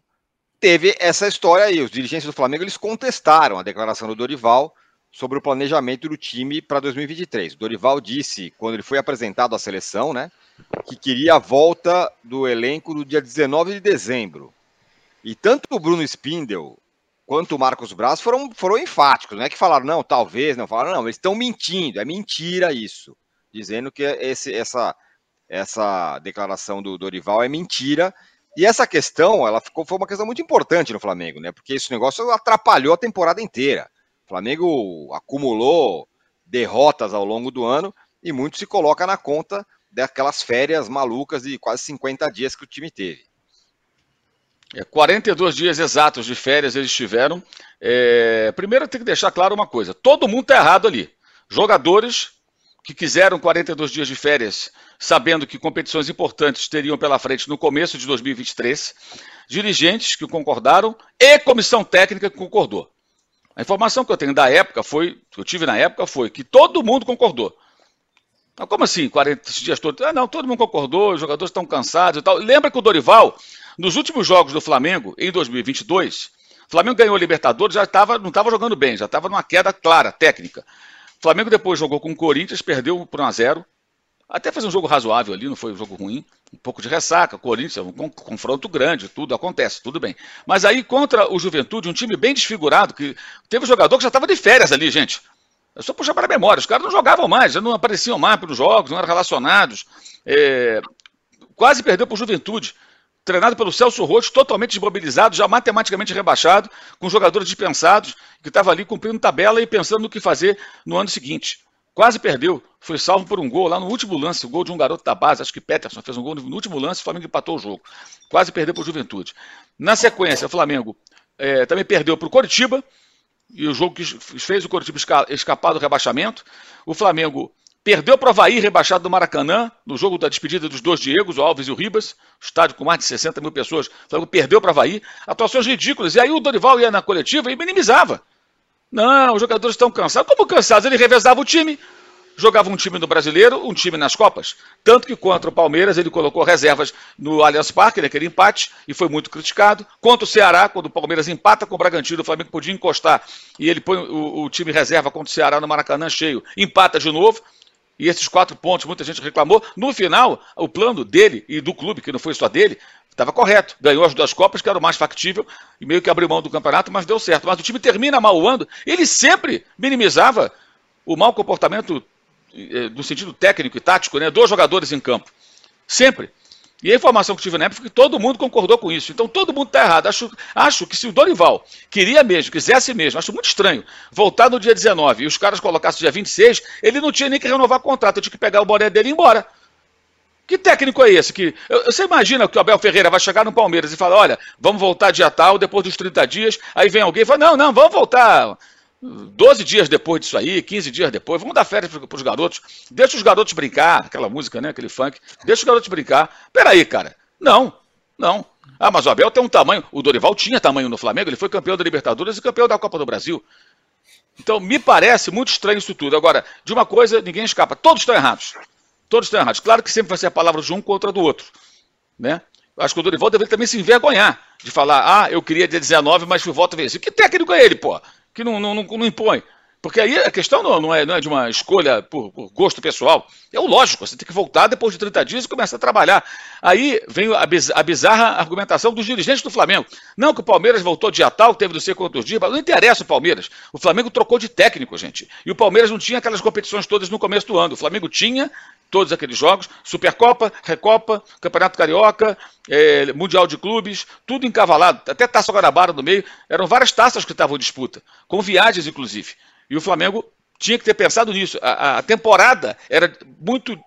C: teve essa história aí. Os dirigentes do Flamengo eles contestaram a declaração do Dorival sobre o planejamento do time para 2023. O Dorival disse, quando ele foi apresentado à seleção, né, que queria a volta do elenco no dia 19 de dezembro. E tanto o Bruno Spindel quanto o Marcos Braz foram, foram enfáticos, não é que falaram, não, talvez, não falaram, não, eles estão mentindo, é mentira isso, dizendo que esse, essa, essa declaração do Dorival é mentira. E essa questão, ela ficou, foi uma questão muito importante no Flamengo, né? Porque esse negócio atrapalhou a temporada inteira. Flamengo acumulou derrotas ao longo do ano e muito se coloca na conta daquelas férias malucas de quase 50 dias que o time teve.
G: É, 42 dias exatos de férias eles tiveram. É, primeiro tem que deixar claro uma coisa: todo mundo está errado ali. Jogadores que quiseram 42 dias de férias, sabendo que competições importantes teriam pela frente no começo de 2023, dirigentes que concordaram e comissão técnica que concordou. A informação que eu tenho da época foi, que eu tive na época, foi que todo mundo concordou. Mas como assim, 40 dias todos? Ah, não, todo mundo concordou, os jogadores estão cansados e tal. Lembra que o Dorival, nos últimos jogos do Flamengo, em 2022, o Flamengo ganhou a Libertadores, já tava, não estava jogando bem, já estava numa queda clara, técnica. O Flamengo depois jogou com o Corinthians, perdeu por 1 a 0 até fez um jogo razoável ali, não foi um jogo ruim. Um pouco de ressaca, Corinthians, um confronto grande, tudo acontece, tudo bem. Mas aí contra o Juventude, um time bem desfigurado, que teve um jogador que já estava de férias ali, gente. É só puxar para a memória, os caras não jogavam mais, já não apareciam mais para os jogos, não eram relacionados. É... Quase perdeu para o Juventude. Treinado pelo Celso Rocha, totalmente desmobilizado, já matematicamente rebaixado, com jogadores dispensados, que estava ali cumprindo tabela e pensando no que fazer no ano seguinte. Quase perdeu. Foi salvo por um gol lá no último lance, o gol de um garoto da base, acho que Peterson fez um gol no último lance, o Flamengo empatou o jogo. Quase perdeu para o Juventude. Na sequência, o Flamengo é, também perdeu para o Coritiba, e o jogo que fez o Coritiba escapar do rebaixamento. O Flamengo perdeu para o Havaí, rebaixado do Maracanã, no jogo da despedida dos dois Diegos, o Alves e o Ribas, estádio com mais de 60 mil pessoas. O Flamengo perdeu para o Havaí, atuações ridículas. E aí o Dorival ia na coletiva e minimizava. Não, os jogadores estão cansados. Como cansados? Ele revezava o time, jogava um time no Brasileiro, um time nas Copas. Tanto que contra o Palmeiras ele colocou reservas no Allianz Parque, naquele empate, e foi muito criticado. Contra o Ceará, quando o Palmeiras empata com o Bragantino, o Flamengo podia encostar e ele põe o, o time reserva contra o Ceará no Maracanã cheio, empata de novo. E esses quatro pontos, muita gente reclamou. No final, o plano dele e do clube, que não foi só dele, Estava correto. Ganhou as duas Copas, que era o mais factível, e meio que abriu mão do campeonato, mas deu certo. Mas o time termina mal Ele sempre minimizava o mau comportamento eh, no sentido técnico e tático né, dos jogadores em campo. Sempre. E a informação que tive na época foi que todo mundo concordou com isso. Então todo mundo está errado. Acho, acho que se o Dorival queria mesmo, quisesse mesmo, acho muito estranho, voltar no dia 19 e os caras colocassem dia 26, ele não tinha nem que renovar o contrato, tinha que pegar o boné dele e ir embora. Que técnico é esse? Que, você imagina que o Abel Ferreira vai chegar no Palmeiras e falar: olha, vamos voltar dia tal, depois dos 30 dias. Aí vem alguém e fala: não, não, vamos voltar 12 dias depois disso aí, 15 dias depois, vamos dar férias para os garotos. Deixa os garotos brincar, aquela música, né? Aquele funk. Deixa os garotos brincar. Peraí, cara. Não, não. Ah, mas o Abel tem um tamanho. O Dorival tinha tamanho no Flamengo, ele foi campeão da Libertadores e campeão da Copa do Brasil. Então, me parece muito estranho isso tudo. Agora, de uma coisa, ninguém escapa. Todos estão errados. Todos estão errados. Claro que sempre vai ser a palavra de um contra do outro. Né? Acho que o Dorival deveria também se envergonhar de falar, ah, eu queria dia 19, mas fui voto vencido. Que técnico é ele, pô? Que não, não, não, não impõe. Porque aí a questão não, não, é, não é de uma escolha por, por, gosto pessoal. É o lógico, você tem que voltar depois de 30 dias e começar a trabalhar. Aí vem a, biz, a bizarra argumentação dos dirigentes do Flamengo. Não, que o Palmeiras voltou dia tal, teve não sei quantos dias, mas não interessa o Palmeiras. O Flamengo trocou de técnico, gente. E o Palmeiras não tinha aquelas competições todas no começo do ano. O Flamengo tinha todos aqueles jogos, Supercopa, Recopa, Campeonato Carioca, é, Mundial de Clubes, tudo encavalado, até Taça Guanabara no meio, eram várias taças que estavam em disputa, com viagens inclusive. E o Flamengo tinha que ter pensado nisso. A, a temporada era muito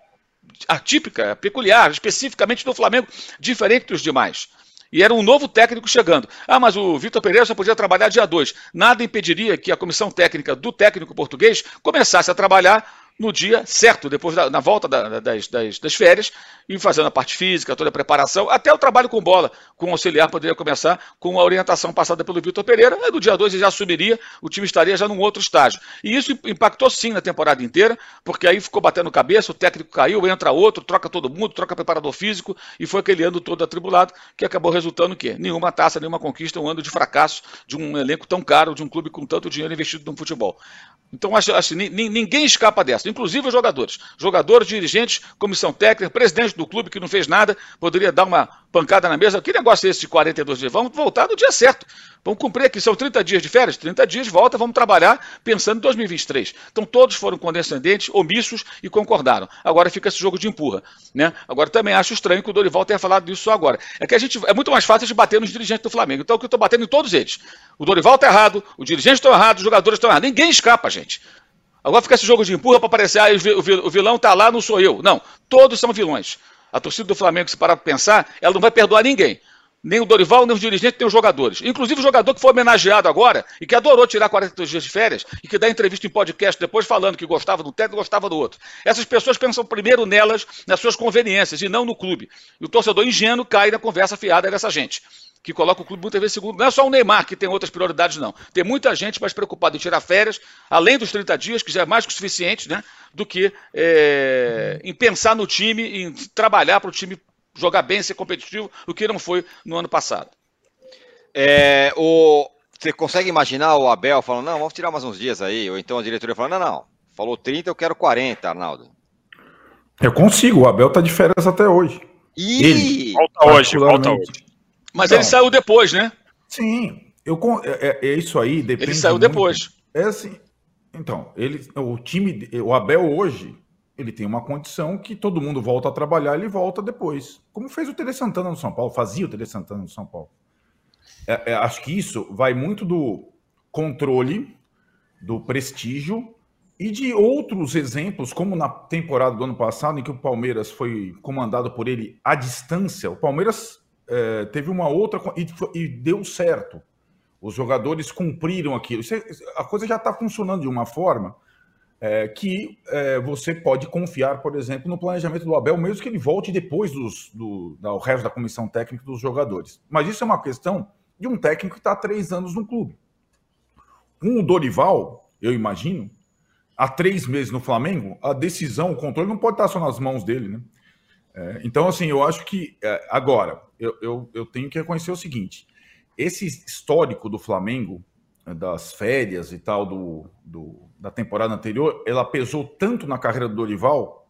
G: atípica, peculiar, especificamente do Flamengo, diferente dos demais. E era um novo técnico chegando. Ah, mas o Vitor Pereira só podia trabalhar dia 2. Nada impediria que a comissão técnica do técnico português começasse a trabalhar no dia certo, depois da, na volta da, das, das, das, férias, e fazendo a parte física, toda a preparação, até o trabalho com bola, com o auxiliar poderia começar com a orientação passada pelo Vitor Pereira, aí no dia 2 ele já assumiria, o time estaria já num outro estágio. E isso impactou sim na temporada inteira, porque aí ficou batendo cabeça, o técnico caiu, entra outro, troca todo mundo, troca preparador físico, e foi aquele ano todo atribulado, que acabou resultando o quê? Nenhuma taça, nenhuma conquista, um ano de fracasso de um elenco tão caro, de um clube com tanto dinheiro investido no futebol. Então, acho, acho ninguém escapa dessa, inclusive os jogadores. Jogadores, dirigentes, comissão técnica, presidente do clube que não fez nada, poderia dar uma pancada na mesa. Que negócio é esse de 42 dias? Vamos voltar no dia certo. Vamos cumprir aqui. São 30 dias de férias? 30 dias, volta, vamos trabalhar pensando em 2023. Então todos foram condescendentes, omissos e concordaram. Agora fica esse jogo de empurra. Né? Agora também acho estranho que o Dorival tenha falado disso só agora. É que a gente é muito mais fácil de bater nos dirigentes do Flamengo. Então é que eu estou batendo em todos eles. O Dorival está errado, os dirigentes estão errados, os jogadores estão errados. Ninguém escapa, gente. Agora fica esse jogo de empurra para parecer, ah, o vilão está lá, não sou eu. Não, todos são vilões. A torcida do Flamengo, se parar para pensar, ela não vai perdoar ninguém. Nem o Dorival, nem os dirigentes, nem os jogadores. Inclusive o jogador que foi homenageado agora e que adorou tirar 42 dias de férias e que dá entrevista em podcast depois falando que gostava do técnico gostava do outro. Essas pessoas pensam primeiro nelas, nas suas conveniências e não no clube. E o torcedor ingênuo cai na conversa fiada dessa gente que coloca o clube muitas vezes segundo. Não é só o Neymar que tem outras prioridades, não. Tem muita gente mais preocupada em tirar férias, além dos 30 dias, que já é mais que o suficiente, né? Do que é, em pensar no time, em trabalhar para o time jogar bem, ser competitivo, o que não foi no ano passado.
C: É, o, você consegue imaginar o Abel falando, não, vamos tirar mais uns dias aí, ou então a diretoria falando, não, não, falou 30, eu quero 40, Arnaldo.
E: Eu consigo, o Abel tá de férias até hoje.
C: Ih! Ele,
F: volta hoje, volta hoje.
G: Mas então, ele saiu depois, né?
E: Sim, eu, é, é, é isso aí, depende.
G: Ele saiu muito, depois.
E: É assim. Então, ele, o time, o Abel hoje, ele tem uma condição que todo mundo volta a trabalhar, ele volta depois. Como fez o Tele Santana no São Paulo, fazia o Tele Santana no São Paulo. É, é, acho que isso vai muito do controle, do prestígio e de outros exemplos, como na temporada do ano passado, em que o Palmeiras foi comandado por ele à distância, o Palmeiras é, teve uma outra e, e, deu certo. Os jogadores cumpriram aquilo. Isso, a coisa já está funcionando de uma forma é, que é, você pode confiar, por exemplo, no planejamento do Abel, mesmo que ele volte depois dos, do, do resto da comissão técnica dos jogadores. Mas isso é uma questão de um técnico que está há três anos no clube. O Dorival, eu imagino, há três meses no Flamengo, a decisão, o controle não pode estar só nas mãos dele, né? É, então, assim, eu acho que é, agora eu, eu, eu, tenho que reconhecer o seguinte: esse histórico do Flamengo, das férias e tal, do, do, da temporada anterior, ela pesou tanto na carreira do Dorival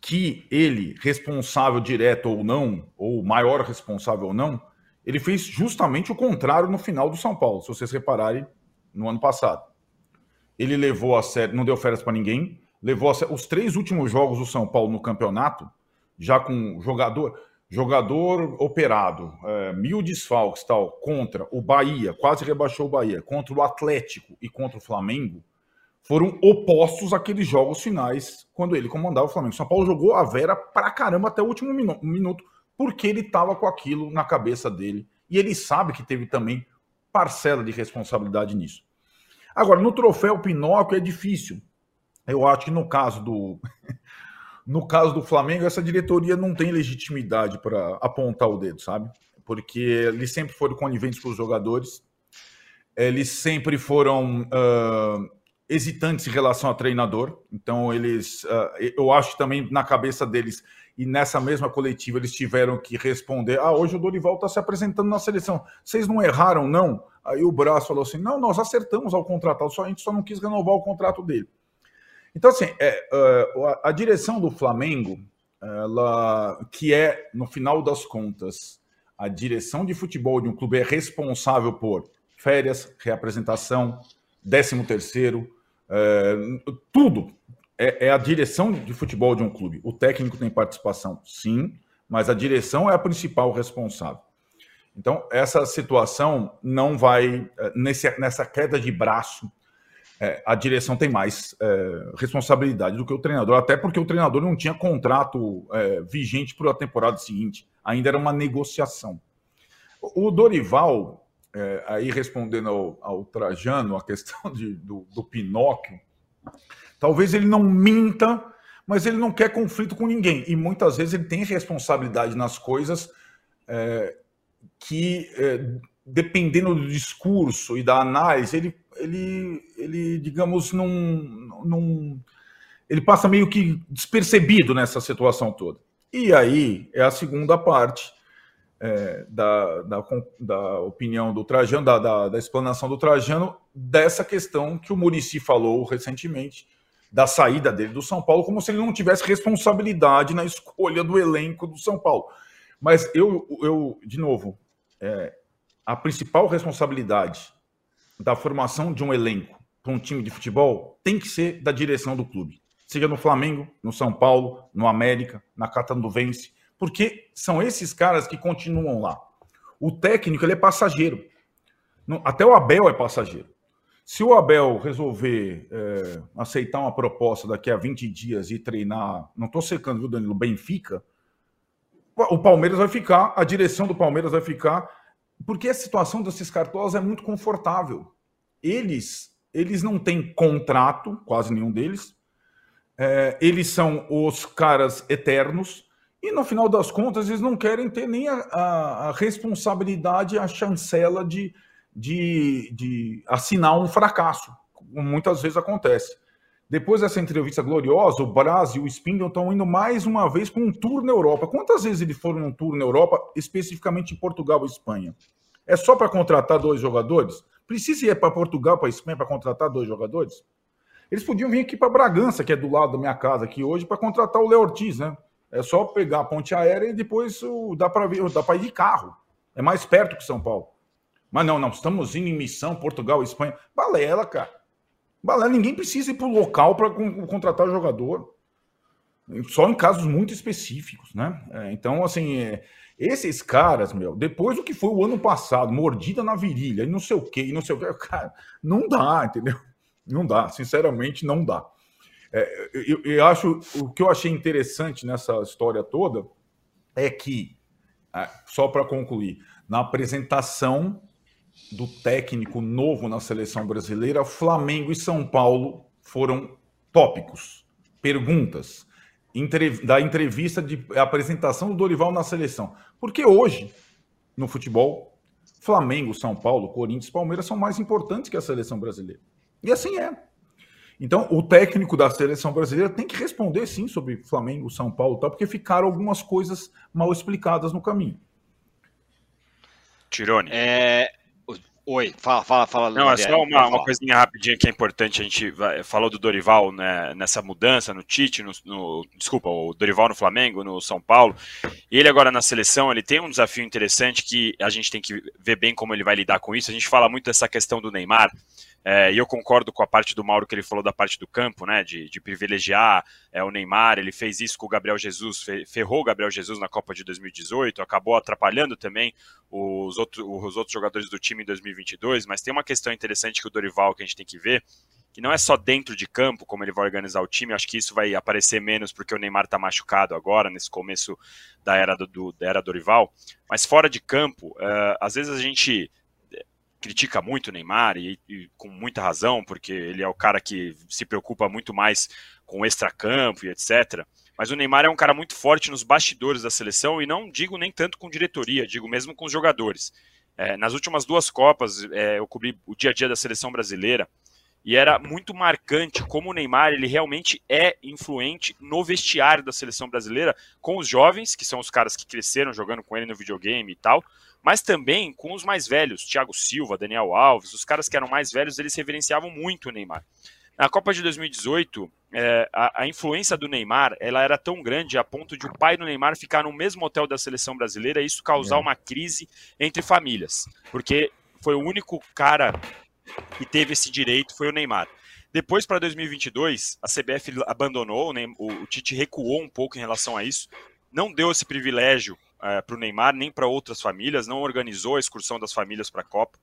E: que ele, responsável direto ou não, ou maior responsável ou não, ele fez justamente o contrário no final do São Paulo, se vocês repararem no ano passado. Ele levou a sério, não deu férias para ninguém, levou a sério, os três últimos jogos do São Paulo no campeonato, já com jogador, jogador operado, é, mil desfalques tal, contra o Bahia, quase rebaixou o Bahia, contra o Atlético e contra o Flamengo, foram opostos àqueles jogos finais quando ele comandava o Flamengo. São Paulo jogou a Vera pra caramba até o último minuto, porque ele estava com aquilo na cabeça dele. E ele sabe que teve também parcela de responsabilidade nisso. Agora, no troféu Pinóquio é difícil. Eu acho que no caso do no caso do Flamengo, essa diretoria não tem legitimidade para apontar o dedo, sabe? Porque eles sempre foram coniventes com os jogadores, eles sempre foram uh, hesitantes em relação ao treinador. Então, eles, uh, eu acho também na cabeça deles e nessa mesma coletiva eles tiveram que responder: ah, hoje o Dorival está se apresentando na seleção. Vocês não erraram, não? Aí o Braço falou assim: não, nós acertamos ao contratar, só a gente só não quis renovar o contrato dele. Então, assim, é, uh, a direção do Flamengo, ela, que é, no final das contas, a direção de futebol de um clube é responsável por férias, reapresentação, décimo terceiro, é, tudo. É, é, a direção de futebol de um clube. O técnico tem participação, sim, mas a direção é a principal responsável. Então, essa situação não vai, é, nesse, nessa queda de braço, é, a direção tem mais é, responsabilidade do que o treinador, até porque o treinador não tinha contrato é, vigente para a temporada seguinte, ainda era uma negociação. O Dorival, é, aí respondendo ao, ao, Trajano, a questão de, do, do Pinóquio, talvez ele não minta, mas ele não quer conflito com ninguém, e muitas vezes ele tem responsabilidade nas coisas é, que, dependendo do discurso e da análise, ele ele, ele digamos, não, não, ele passa meio que despercebido nessa situação toda. E aí é a segunda parte é, da, da, da, opinião do Trajano, da, da, da, explanação do Trajano, dessa questão que o Murici falou recentemente, da saída dele do São Paulo, como se ele não tivesse responsabilidade na escolha do elenco do São Paulo. Mas eu, eu de novo, é, a principal responsabilidade da formação de um elenco para um time de futebol tem que ser da direção do clube. Seja no Flamengo, no São Paulo, no América, na Catanduvense, porque são esses caras que continuam lá. O técnico ele é passageiro. Até o Abel é passageiro. Se o Abel resolver é, aceitar uma proposta daqui a 20 dias e treinar, não estou secando, viu, Danilo? Benfica, o Palmeiras vai ficar, a direção do Palmeiras vai ficar porque a situação desses cartolas é muito confortável. Eles, eles não têm contrato, quase nenhum deles. É, eles são os caras eternos. E no final das contas, eles não querem ter nem a, a, a responsabilidade, a chancela de, de, de assinar um fracasso, como muitas vezes acontece. Depois dessa entrevista gloriosa, o Braz e o Spindle estão indo mais uma vez para um tour na Europa. Quantas vezes eles foram num tour na Europa, especificamente em Portugal e Espanha? É só para contratar dois jogadores? Precisa ir para Portugal, para Espanha, para contratar dois jogadores? Eles podiam vir aqui para Bragança, que é do lado da minha casa aqui hoje, para contratar o Léo Ortiz, né? É só pegar a ponte aérea e depois dá para ir de carro. É mais perto que São Paulo. Mas não, não, estamos indo em missão, Portugal, Espanha. Balela, cara. Balela, ninguém precisa ir para o local para contratar jogador. Só em casos muito específicos, né? É, então, assim, é, esses caras, meu, depois do que foi o ano passado, mordida na virilha, e não sei o quê, e não sei o quê, [laughs] cara, não dá, entendeu? Não dá, sinceramente, não dá. É, eu, eu, acho o que eu achei interessante nessa história toda é que, é, só para concluir, na apresentação do técnico novo na seleção brasileira, Flamengo e São Paulo foram tópicos, perguntas da entrevista de apresentação do Dorival na seleção. Porque hoje, no futebol, Flamengo, São Paulo, Corinthians, Palmeiras são mais importantes que a seleção brasileira. E assim é. Então, o técnico da seleção brasileira tem que responder sim sobre Flamengo, São Paulo, tal, porque ficaram algumas coisas mal explicadas no caminho.
C: Tirone. É, Oi, fala, fala, fala.
F: Não, é só uma, uma coisinha rapidinha que é importante. A gente vai, falou do Dorival né, nessa mudança no Tite, no, no, desculpa, o Dorival no Flamengo, no São Paulo. Ele agora na seleção, ele tem um desafio interessante que a gente tem que ver bem como ele vai lidar com isso. A gente fala muito dessa questão do Neymar. É, e eu concordo com a parte do Mauro que ele falou da parte do campo, né? De, de privilegiar é, o Neymar. Ele fez isso com o Gabriel Jesus, ferrou o Gabriel Jesus na Copa de 2018, acabou atrapalhando também os, outro, os outros jogadores do time em 2022. Mas tem uma questão interessante que o Dorival que a gente tem que ver, que não é só dentro de campo como ele vai organizar o time. Acho que isso vai aparecer menos porque o Neymar está machucado agora, nesse começo da era, do, do, da era Dorival. Mas fora de campo, uh, às vezes a gente critica muito o Neymar e, e, com muita razão, porque ele é o cara que se preocupa muito mais com o extracampo e etc. Mas o Neymar é um cara muito forte nos bastidores da seleção e não digo nem tanto com diretoria, digo mesmo com os jogadores. É, nas últimas duas Copas, é, eu cobri o dia a dia da seleção brasileira e era muito marcante como o Neymar ele realmente é influente no vestiário da seleção brasileira com os jovens, que são os caras que cresceram jogando com ele no videogame e tal, mas também com os mais velhos, Thiago Silva, Daniel Alves, os caras que eram mais velhos, eles reverenciavam muito o Neymar. Na Copa de 2018, é, a, a, influência do Neymar ela era tão grande a ponto de o pai do Neymar ficar no mesmo hotel da seleção brasileira e isso causar é. uma crise entre famílias, porque foi o único cara que teve esse direito, foi o Neymar. Depois, para 2022, a CBF abandonou, o, o Tite recuou um pouco em relação a isso, não deu esse privilégio é, para o Neymar, nem para outras famílias, não organizou a excursão das famílias para a Copa.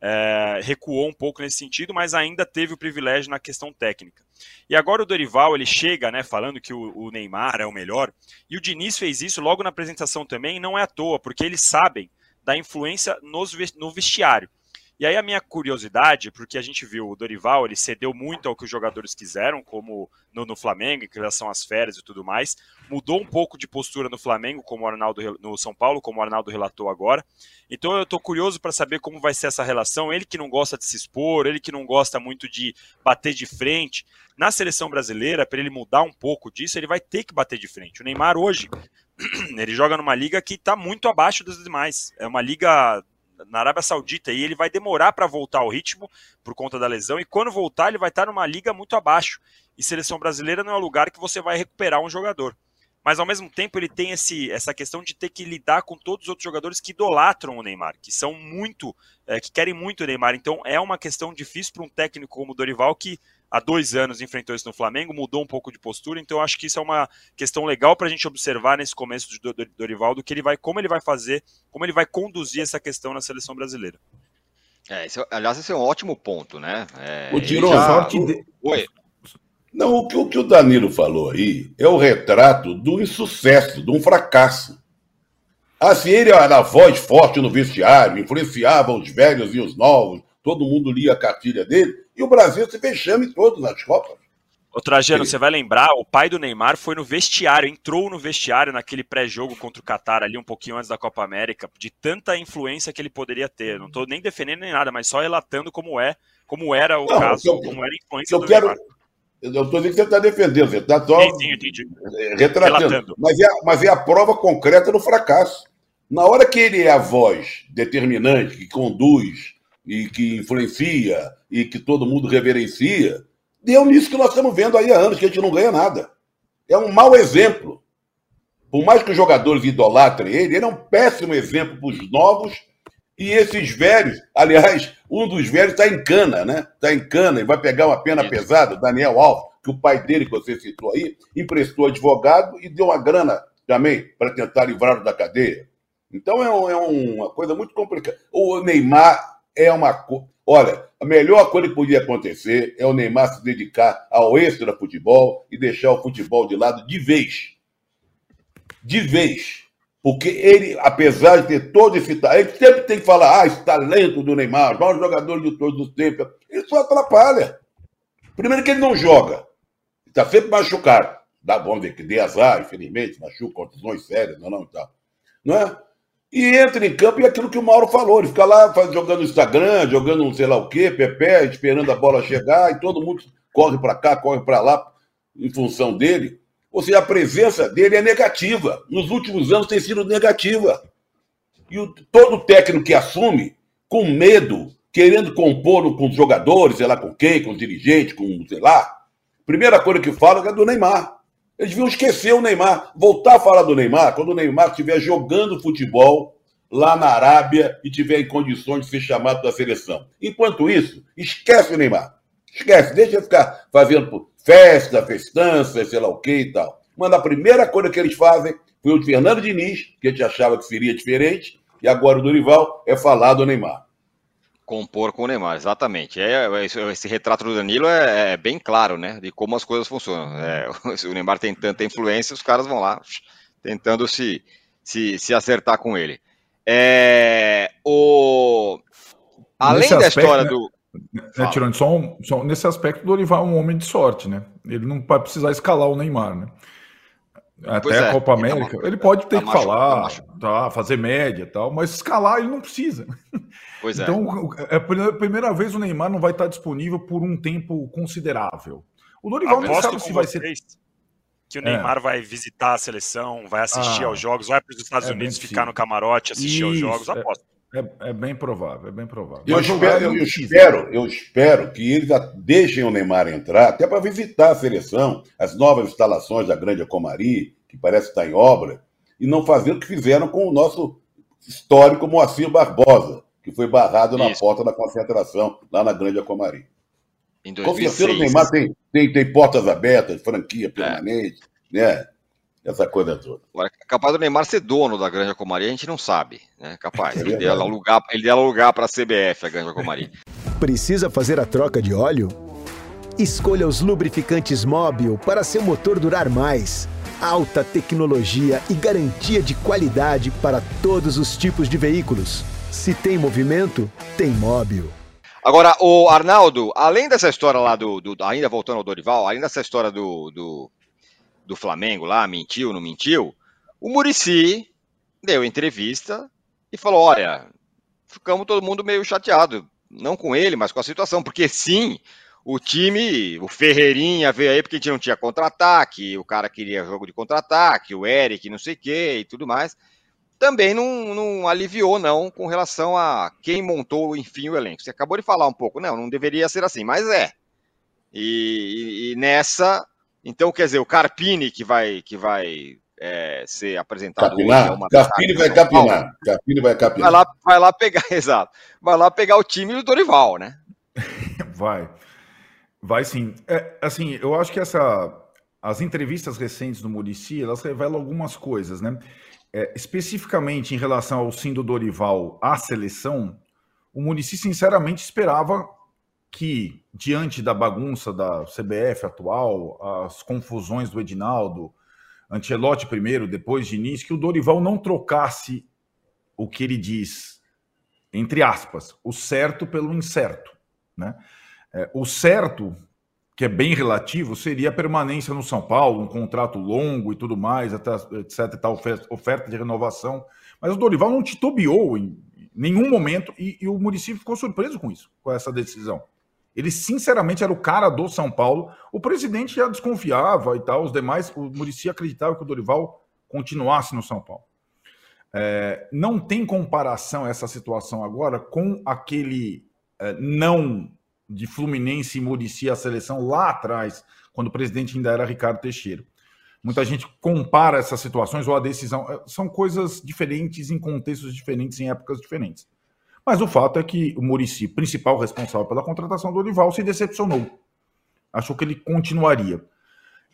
F: É, recuou um pouco nesse sentido, mas ainda teve o privilégio na questão técnica. E agora o Dorival ele chega, né, falando que o, o Neymar é o melhor, e o Diniz fez isso logo na apresentação também, não é à toa, porque eles sabem da influência nos, no vestiário. E aí a minha curiosidade, porque a gente viu o Dorival, ele cedeu muito ao que os jogadores quiseram, como no, no, Flamengo, em relação às férias e tudo mais, mudou um pouco de postura no Flamengo, como o Arnaldo no São Paulo, como o Arnaldo relatou agora. Então eu estou curioso para saber como vai ser essa relação. Ele que não gosta de se expor, ele que não gosta muito de bater de frente. Na seleção brasileira, para ele mudar um pouco disso, ele vai ter que bater de frente. O Neymar hoje, [clears throat] ele joga numa liga que está muito abaixo das demais. É uma liga na Arábia Saudita e ele vai demorar para voltar ao ritmo por conta da lesão. E quando voltar, ele vai estar numa liga muito abaixo. E seleção brasileira não é lugar que você vai recuperar um jogador. Mas ao mesmo tempo ele tem esse, essa questão de ter que lidar com todos os outros jogadores que idolatram o Neymar, que são muito, é, que querem muito o Neymar. Então é uma questão difícil para um técnico como o Dorival que há dois anos enfrentou isso no Flamengo, mudou um pouco de postura, então acho que isso é uma questão legal para a gente observar nesse começo do Dorival, do que ele vai, como ele vai fazer, como ele vai conduzir essa questão na seleção brasileira.
C: É, esse, é, aliás, esse é um ótimo ponto, né? É,
D: o já... sorte de... Oi. Não, o que, o que o Danilo falou aí é o retrato do insucesso, de um fracasso. Assim, ele era a voz forte no vestiário, influenciava os velhos e os novos, todo mundo lia a cartilha dele, e o Brasil se vexame todo nas Copas.
F: Ô Trajano, você vai lembrar, o pai do Neymar foi no vestiário, entrou no vestiário naquele pré-jogo contra o Qatar ali um pouquinho antes da Copa América, de tanta influência que ele poderia ter. Não estou nem defendendo nem nada, mas só relatando como é, como era o Não, caso, eu, como era a influência
D: eu do quero, Neymar. Eu não estou dizendo que você está defendendo, você está só sim, retratando. Mas é, mas é a prova concreta do fracasso. Na hora que ele é a voz determinante, que conduz, e que influencia e que todo mundo reverencia, deu nisso que nós estamos vendo aí há anos, que a gente não ganha nada. É um mau exemplo. Por mais que os jogadores idolatrem ele, ele é um péssimo exemplo para os novos e esses velhos. Aliás, um dos velhos está em cana, né? Está em cana e vai pegar uma pena pesada, Daniel Alves, que o pai dele, que você citou aí, emprestou advogado e deu uma grana também para tentar livrá-lo da cadeia. Então é, um, é uma coisa muito complicada. O Neymar é uma coisa. Olha, a melhor coisa que podia acontecer é o Neymar se dedicar ao extra futebol e deixar o futebol de lado de vez. De vez. Porque ele, apesar de ter todo esse talento, ele sempre tem que falar, ah, esse talento do Neymar, o maior jogador de todos os tempos. Ele só atrapalha. Primeiro que ele não joga. Está sempre machucado. Dá, vamos ver que dê azar, infelizmente, machuca, contusões sérias, não, não, tá. Não é? E entra em campo e é aquilo que o Mauro falou, ele fica lá jogando Instagram, jogando um sei lá o quê, Pepe, esperando a bola chegar, e todo mundo corre para cá, corre para lá, em função dele. Ou seja, a presença dele é negativa. Nos últimos anos tem sido negativa. E o, todo técnico que assume, com medo, querendo compor com os jogadores, sei lá com quem, com os dirigentes, com sei lá, primeira coisa que fala é do Neymar. Eles deviam esquecer o Neymar, voltar a falar do Neymar quando o Neymar estiver jogando futebol lá na Arábia e tiver em condições de ser chamado da seleção. Enquanto isso, esquece o Neymar. Esquece, deixa ele ficar fazendo festa, festança, sei lá o que e tal. Mas a primeira coisa que eles fazem foi o Fernando Diniz, que a gente achava que seria diferente, e agora o Dorival é falar do Neymar.
C: Compor com o Neymar, exatamente. É, é esse retrato do Danilo é, é, bem claro, né? De como as coisas funcionam. É, [laughs] o Neymar tem tanta influência, os caras vão lá tentando se, se, se acertar com ele. É, o... Além nesse da aspecto, história né, do.
E: Né, tirando só, um, só, nesse aspecto, o Dorival é um homem de sorte, né? Ele não vai precisar escalar o Neymar, né? Até a é, Copa tá América, ele, tá, ele pode ter tá que falar, tá, fazer média e tal, mas escalar ele não precisa. [laughs] Pois é. Então, é a primeira vez o Neymar não vai estar disponível por um tempo considerável. O Dorival
F: nem sabe se vai ser. Que o Neymar é. vai visitar a seleção, vai assistir ah, aos jogos, vai para os Estados é Unidos ficar no camarote, assistir Isso, aos jogos. É, aposto.
E: É, é, bem provável, é bem provável.
D: Eu, espero, eu, espero, eu espero que eles deixem o Neymar entrar, até para visitar a seleção, as novas instalações da Grande Acomari, que parece estar em obra, e não fazer o que fizeram com o nosso histórico Moacir Barbosa, que foi barrado Isso. na porta da concentração, lá na Grande Acomari. Em 2006. o Neymar tem, tem, tem portas abertas, franquia é. permanente, é. né? Essa coisa toda.
C: Agora, capaz do Neymar ser dono da Grande Acomari, a gente não sabe, né? Capaz. É ele dela alugar, ele dela alugar para a CBF, a Grande Acomari. [laughs]
B: Precisa fazer a troca de óleo? Escolha os lubrificantes Móbil para seu motor durar mais. Alta tecnologia e garantia de qualidade para todos os tipos de veículos. Se tem movimento, tem móvel.
C: Agora, o Arnaldo, além dessa história lá do, do ainda voltando ao Dorival, além dessa história do, do, do Flamengo lá, mentiu, não mentiu, o Murici deu entrevista e falou: olha, ficamos todo mundo meio chateado, não com ele, mas com a situação, porque sim, o time, o Ferreirinha veio aí porque a gente não tinha contra-ataque, o cara queria jogo de contra-ataque, o Eric, não sei o que e tudo mais também não, não, aliviou, não, com relação a quem montou, enfim, o elenco. Você acabou de falar um pouco, não, não deveria ser assim, mas é. E, e, e nessa, então, quer dizer, o Carpini que vai, que vai é, ser apresentado
D: capinar. hoje. É Carpini vai capinar. Carpini vai capinar.
C: Vai lá, vai lá pegar, [laughs] exato. Vai lá pegar o time do Dorival, né? [laughs]
E: vai. Vai sim. É, assim, eu acho que essa, as entrevistas recentes do Murici, elas revelam algumas coisas, né? É, especificamente em relação ao sim do Dorival à seleção, o Murici sinceramente esperava que, diante da bagunça da CBF atual, as confusões do Edinaldo, Ancelotti primeiro, depois de início, que o Dorival não trocasse o que ele diz, entre aspas, o certo pelo incerto. Né? É, o certo que é bem relativo, seria a permanência no São Paulo, um contrato longo e tudo mais, etc, e tal, oferta de renovação. Mas o Dorival não titubeou em nenhum momento e, e o município ficou surpreso com isso, com essa decisão. Ele, sinceramente, era o cara do São Paulo. O presidente já desconfiava e tal, os demais, o Murici acreditava que o Dorival continuasse no São Paulo. É, não tem comparação essa situação agora com aquele é, não de Fluminense e Murici a seleção lá atrás, quando o presidente ainda era Ricardo Teixeira. Muita gente compara essas situações ou a decisão. Eh, são coisas diferentes em contextos diferentes, em épocas diferentes. Mas o fato é que o Murici, principal responsável pela contratação do Olival, se decepcionou. Achou que ele continuaria.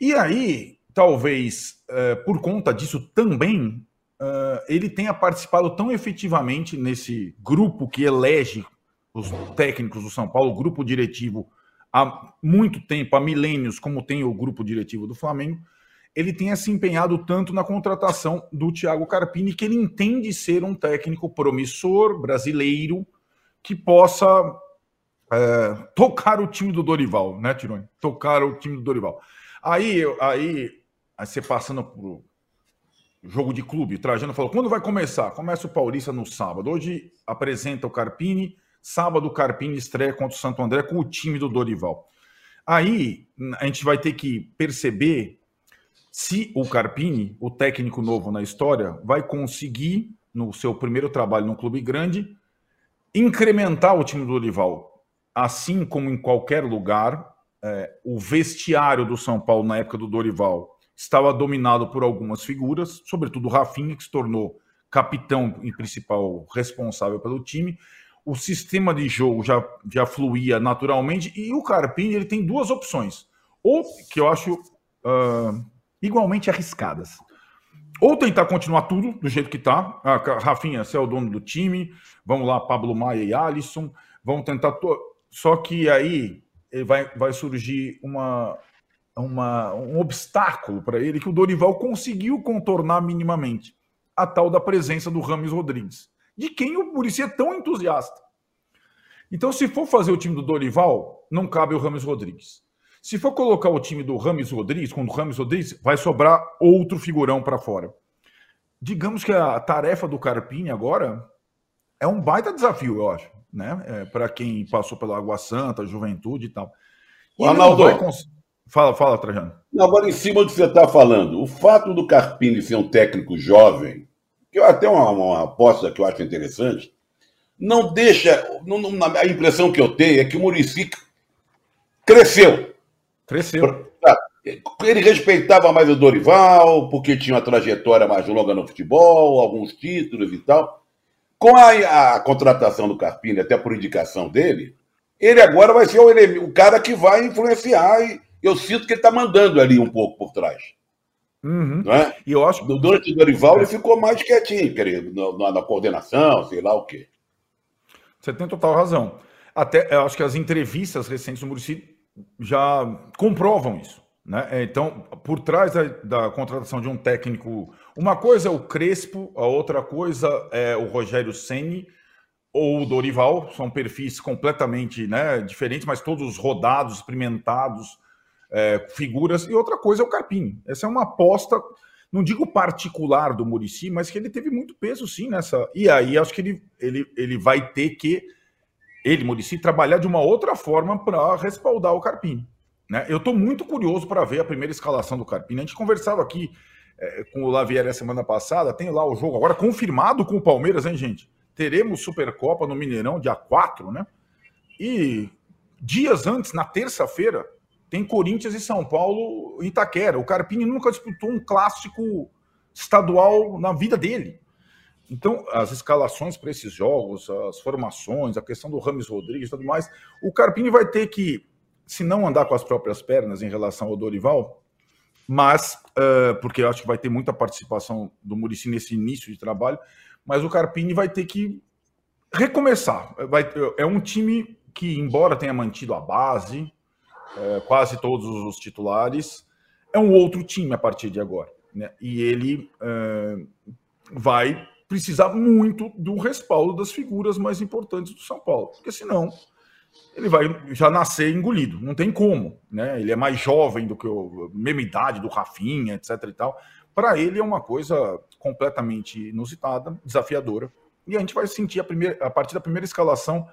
E: E aí, talvez eh, por conta disso também, eh, ele tenha participado tão efetivamente nesse grupo que elege os técnicos do São Paulo, grupo diretivo há muito tempo, há milênios, como tem o grupo diretivo do Flamengo, ele tenha se empenhado tanto na contratação do Thiago Carpini, que ele entende ser um técnico promissor, brasileiro, que possa é, tocar o time do Dorival, né, Tironi? Tocar o time do Dorival. Aí, aí, aí você passando por jogo de clube, Trajano falou: quando vai começar? Começa o Paulista no sábado. Hoje apresenta o Carpini, sábado o Carpini estreia contra o Santo André com o time do Dorival. Aí a gente vai ter que perceber se o Carpini, o técnico novo na história, vai conseguir, no seu primeiro trabalho no clube grande, incrementar o time do Dorival. Assim como em qualquer lugar, é, o vestiário do São Paulo na época do Dorival estava dominado por algumas figuras, sobretudo o Rafinha, que se tornou capitão e principal responsável pelo time. O sistema de jogo já, já fluía naturalmente e o Carpini ele tem duas opções, ou que eu acho uh, igualmente arriscadas. Ou tentar continuar tudo do jeito que está. Ah, Rafinha, você é o dono do time. Vamos lá, Pablo Maia e Alisson. Vamos tentar. To... Só que aí vai, vai surgir uma, uma, um obstáculo para ele que o Dorival conseguiu contornar minimamente a tal da presença do Rames Rodrigues, de quem o Murici é tão entusiasta. Então, se for fazer o time do Dorival, não cabe o Rames Rodrigues. Se for colocar o time do Rames Rodrigues, com o Rames Rodrigues, vai sobrar outro figurão para fora. Digamos que a tarefa do Carpini agora é um baita desafio, eu acho, né? É, para quem passou pela Água Santa, Juventude e tal.
D: E Ronaldo, cons...
E: Fala, fala, Trajano.
D: Agora, em cima do que você está falando, o fato do Carpini ser um técnico jovem, que eu até uma, uma aposta que eu acho interessante, não deixa. Não, não, a impressão que eu tenho é que o Murici cresceu.
E: Cresceu.
D: Ele respeitava mais o Dorival, porque tinha uma trajetória mais longa no futebol, alguns títulos e tal. Com a, a contratação do Carpini, até por indicação dele, ele agora vai ser o, o cara que vai influenciar e, eu sinto que ele está mandando ali um pouco por trás.
E: Uhum.
D: É?
E: E eu acho
D: Durante o Dorival, ele ficou mais quietinho, querido, na, na, coordenação, sei lá o quê.
E: Você tem total razão. Até eu acho que as entrevistas recentes do Murici já comprovam isso. Né? É, então, por trás da, da, contratação de um técnico, uma coisa é o Crespo, a outra coisa é o Rogério Ceni ou o Dorival, são perfis completamente né, diferentes, mas todos rodados, experimentados, é, figuras. E outra coisa é o Carpini. Essa é uma aposta, não digo particular do Murici, mas que ele teve muito peso sim nessa. E aí acho que ele, ele, ele vai ter que, ele, Murici, trabalhar de uma outra forma para respaldar o Carpini. Né? Eu estou muito curioso para ver a primeira escalação do Carpini. A gente conversava aqui é, com o Lavier a semana passada, tem lá o jogo agora confirmado com o Palmeiras, hein, gente? Teremos Supercopa no Mineirão dia 4, né? E dias antes, na terça-feira, tem Corinthians e São Paulo em Itaquera. O Carpini nunca disputou um clássico estadual na vida dele. Então, as escalações para esses jogos, as formações, a questão do Rames Rodrigues e tudo mais, o Carpini vai ter que, se não andar com as próprias pernas em relação ao Dorival, mas, uh, porque eu acho que vai ter muita participação do Murici nesse início de trabalho, mas o Carpini vai ter que recomeçar. Vai, é um time que, embora tenha mantido a base, é, quase todos os titulares, é um outro time a partir de agora. Né? E ele vai precisar muito do respaldo das figuras mais importantes do São Paulo, porque senão ele vai já nascer engolido, não tem como, né? Ele é mais jovem do que a mesma idade do Rafinha, etc e tal. Para ele é uma coisa completamente inusitada, desafiadora. E a gente vai sentir a, primeira, a partir da primeira escalação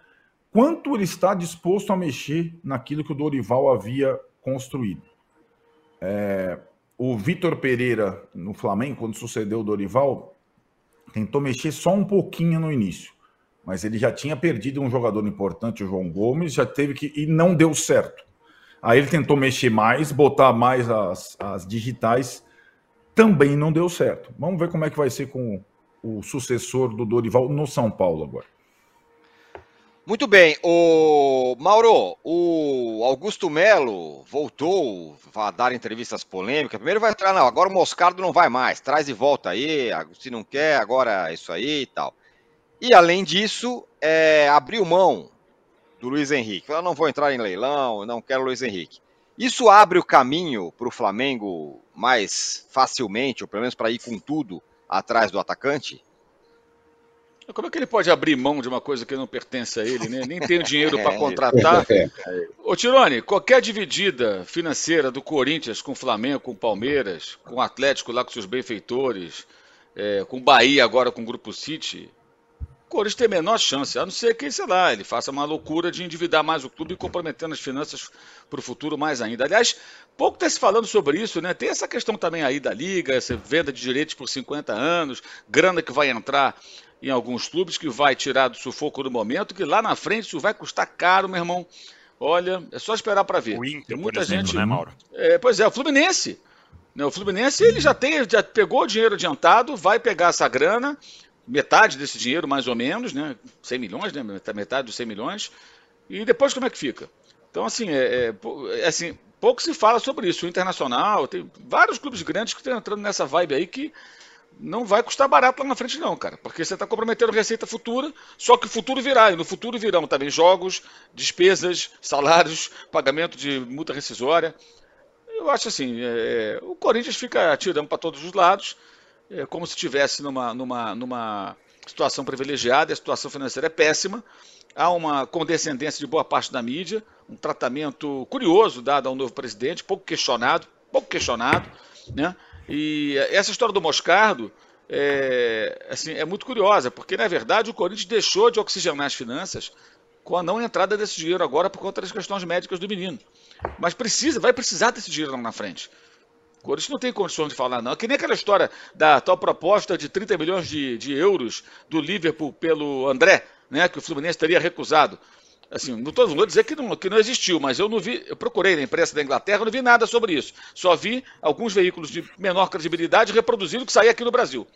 E: quanto ele está disposto a mexer naquilo que o Dorival havia construído. É, o Vitor Pereira, no Flamengo, quando sucedeu o Dorival, tentou mexer só um pouquinho no início, mas ele já tinha perdido um jogador importante, o João Gomes, já teve que. e não deu certo. Aí ele tentou mexer mais, botar mais as, as digitais, também não deu certo. Vamos ver como é que vai ser com o sucessor do Dorival no São Paulo agora.
C: Muito bem, o Mauro, o Augusto Melo voltou a dar entrevistas polêmicas. Primeiro vai entrar, não, agora o Moscardo não vai mais, traz de volta aí, se não quer, agora é isso aí e tal. E além disso, é, abriu mão do Luiz Henrique. Eu não vou entrar em leilão, não quero Luiz Henrique. Isso abre o caminho para o Flamengo mais facilmente, ou pelo menos para ir com tudo atrás do atacante?
G: Como é que ele pode abrir mão de uma coisa que não pertence a ele, né? Nem tem o dinheiro para [laughs] contratar. Ô Tirone, qualquer dividida financeira do Corinthians com o Flamengo, com o Palmeiras, com o Atlético lá com seus benfeitores, é, com o Bahia agora com o Grupo City, Corinthians tem a menor chance, a não ser que, sei lá, ele faça uma loucura de endividar mais o clube e comprometendo as finanças para o futuro mais ainda. Aliás, pouco está se falando sobre isso, né? Tem essa questão também aí da Liga, essa venda de direitos por 50 anos, grana que vai entrar em alguns clubes, que vai tirar do sufoco no momento, que lá na frente isso vai custar caro, meu irmão. Olha, é só esperar para ver.
F: O Inter, tem muita exemplo, gente, né, Mauro?
G: É, pois é, o Fluminense. Né, o Fluminense ele já tem, já pegou o dinheiro adiantado, vai pegar essa grana, metade desse dinheiro, mais ou menos, né? 100 milhões, né? Metade dos 100 milhões. E depois como é que fica? Então, assim, é, é, é, assim, pouco se fala sobre isso. O Internacional, tem vários clubes grandes que estão entrando nessa vibe aí que não vai custar barato lá na frente, não, cara. Porque você está comprometendo receita futura, só que o futuro virá. E no futuro virão também jogos, despesas, salários, pagamento de multa rescisória. Eu acho assim, é, o Corinthians fica atirando para todos os lados é como se estivesse numa, numa, numa situação privilegiada, a situação financeira é péssima, há uma condescendência de boa parte da mídia, um tratamento curioso dado ao novo presidente, pouco questionado, pouco questionado, né? E essa história do Moscardo é, assim, é muito curiosa, porque na verdade o Corinthians deixou de oxigenar as finanças com a não entrada desse dinheiro agora por conta das questões médicas do menino. Mas precisa, vai precisar desse dinheiro lá na frente. O Corinthians não tem condições de falar, não. É que nem aquela história da tal proposta de 30 milhões de, de euros do Liverpool pelo André, né, que o Fluminense teria recusado. Assim, não estou vou dizer que não, que não existiu, mas eu não vi, eu procurei na imprensa da Inglaterra, não vi nada sobre isso. Só vi alguns veículos de menor credibilidade reproduzindo o que saía aqui no Brasil.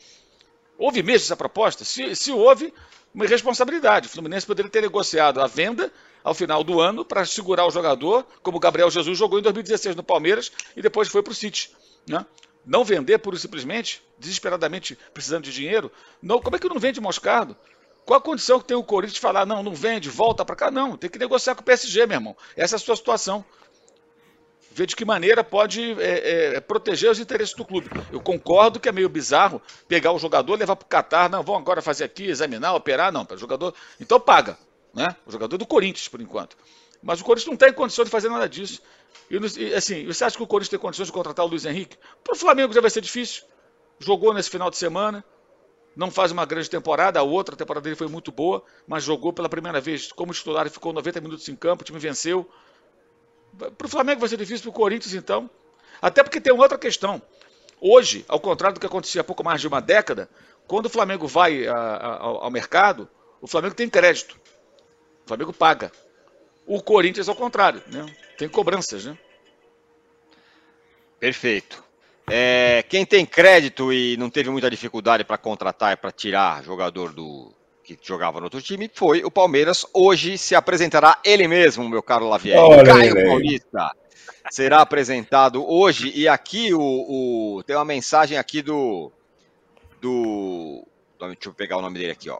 G: Houve mesmo essa proposta? Se, se houve, uma irresponsabilidade. O Fluminense poderia ter negociado a venda ao final do ano para segurar o jogador, como o Gabriel Jesus jogou em 2016 no Palmeiras e depois foi para o City. Né? Não vender pura e simplesmente, desesperadamente precisando de dinheiro. Não, como é que não vende Moscardo? Qual a condição que tem o Corinthians de falar, não, não vende, volta para cá? Não, tem que negociar com o PSG, meu irmão. Essa é a sua situação. Ver de que maneira pode é, é, proteger os interesses do clube. Eu concordo que é meio bizarro pegar o jogador, levar para o Catar, não, vão agora fazer aqui, examinar, operar, não, para o jogador. Então paga né? O jogador do Corinthians, por enquanto. Mas o Corinthians não tem condição de fazer nada disso. E, assim, você acha que o Corinthians tem condições de contratar o Luiz Henrique? Para o Flamengo já vai ser difícil. Jogou nesse final de semana, não faz uma grande temporada, a outra temporada dele foi muito boa, mas jogou pela primeira vez como titular e ficou 90 minutos em campo, o time venceu. Para o Flamengo vai ser difícil, para o Corinthians então. Até porque tem outra questão. Hoje, ao contrário do que acontecia há pouco mais de uma década, quando o Flamengo vai a, a, ao mercado, o Flamengo tem crédito. O Flamengo paga. O Corinthians, ao contrário, né? tem cobranças. Né?
C: Perfeito. É, quem tem crédito e não teve muita dificuldade para contratar e para tirar jogador do que jogava no outro time foi o Palmeiras. Hoje se apresentará ele mesmo, meu caro Lavier. Caio Paulista será apresentado hoje. E aqui o, o, tem uma mensagem aqui do, do. Deixa eu pegar o nome dele aqui, ó.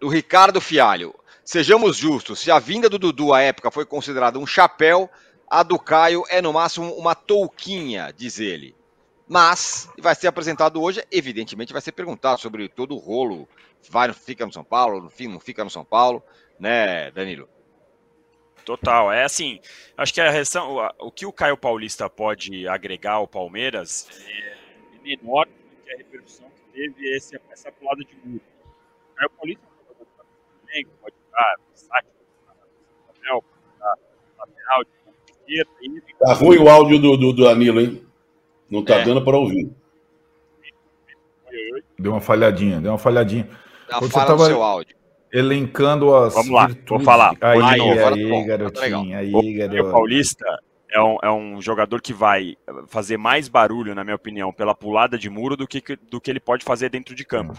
C: Do Ricardo Fialho. Sejamos justos, se a vinda do Dudu à época foi considerada um chapéu, a do Caio é no máximo uma touquinha, diz ele. Mas vai ser apresentado hoje, evidentemente vai ser perguntado sobre todo o rolo, vai, fica no São Paulo, no fim não fica no São Paulo, né, Danilo?
F: Total, é assim, acho que a reação, o que o Caio Paulista pode agregar ao Palmeiras é menor do que a repercussão que teve esse, essa pulada de muro. O Caio Paulista é um jogador que pode jogar papel, lateral, de esquerda.
D: Tá ruim o áudio do, do, do Danilo, hein? Não tá é. dando para ouvir.
E: Deu uma falhadinha, deu uma falhadinha.
C: Dá Quando falha você seu áudio.
E: Elencando as
F: Vamos lá, virtudes. vou falar.
E: Aí, aí, aí, aí garotinho, aí, garoto.
F: O Paulista é um, é um jogador que vai fazer mais barulho, na minha opinião, pela pulada de muro do que, do que ele pode fazer dentro de campo.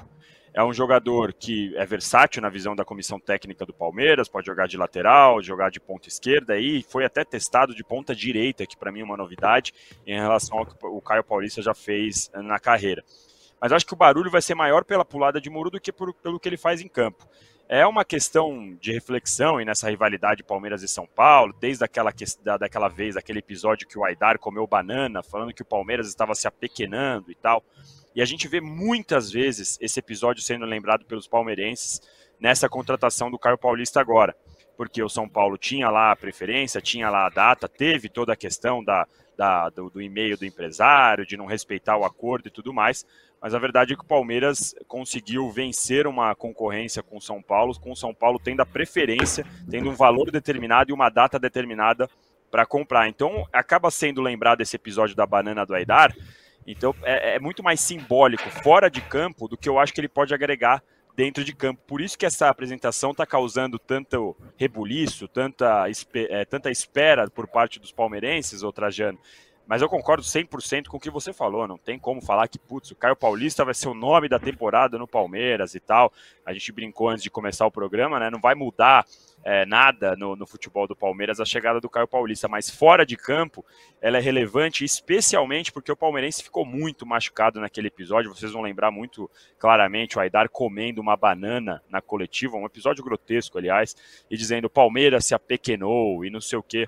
F: É um jogador que é versátil na visão da comissão técnica do Palmeiras, pode jogar de lateral, jogar de ponta esquerda e foi até testado de ponta direita, que para mim é uma novidade em relação ao que o Caio Paulista já fez na carreira. Mas acho que o barulho vai ser maior pela pulada de muro do que por, pelo que ele faz em campo. é uma questão de reflexão e nessa rivalidade Palmeiras e São Paulo, desde aquela, da, daquela vez, aquele episódio que o Aidar comeu banana, falando que o Palmeiras estava se apequenando e tal. E a gente vê muitas vezes esse episódio sendo lembrado pelos palmeirenses nessa contratação do Caio Paulista agora. Porque o São Paulo tinha lá a preferência, tinha lá a data, teve toda a questão da, da do, do e-mail do empresário, de não respeitar o acordo e tudo mais mas a verdade é que o Palmeiras conseguiu vencer uma concorrência com o São Paulo, com o São Paulo tendo a preferência, tendo um valor determinado e uma data determinada para comprar. Então acaba sendo lembrado esse episódio da banana do Aidar. Então é, é, muito mais simbólico fora de campo do que eu acho que ele pode agregar dentro de campo. Por isso que essa apresentação está causando tanto rebuliço, tanta, é, tanta espera por parte dos palmeirenses, ô Trajano. Mas eu concordo 100% com o que você falou. Não tem como falar que, putz, o Caio Paulista vai ser o nome da temporada no Palmeiras e tal. A gente brincou antes de começar o programa, né? Não vai mudar é, nada no, no, futebol do Palmeiras a chegada do Caio Paulista, mas fora de campo ela é relevante, especialmente porque o palmeirense ficou muito machucado naquele episódio. Vocês vão lembrar muito claramente o Aidar comendo uma banana na coletiva, um episódio grotesco, aliás, e dizendo o Palmeiras se apequenou e não sei o quê.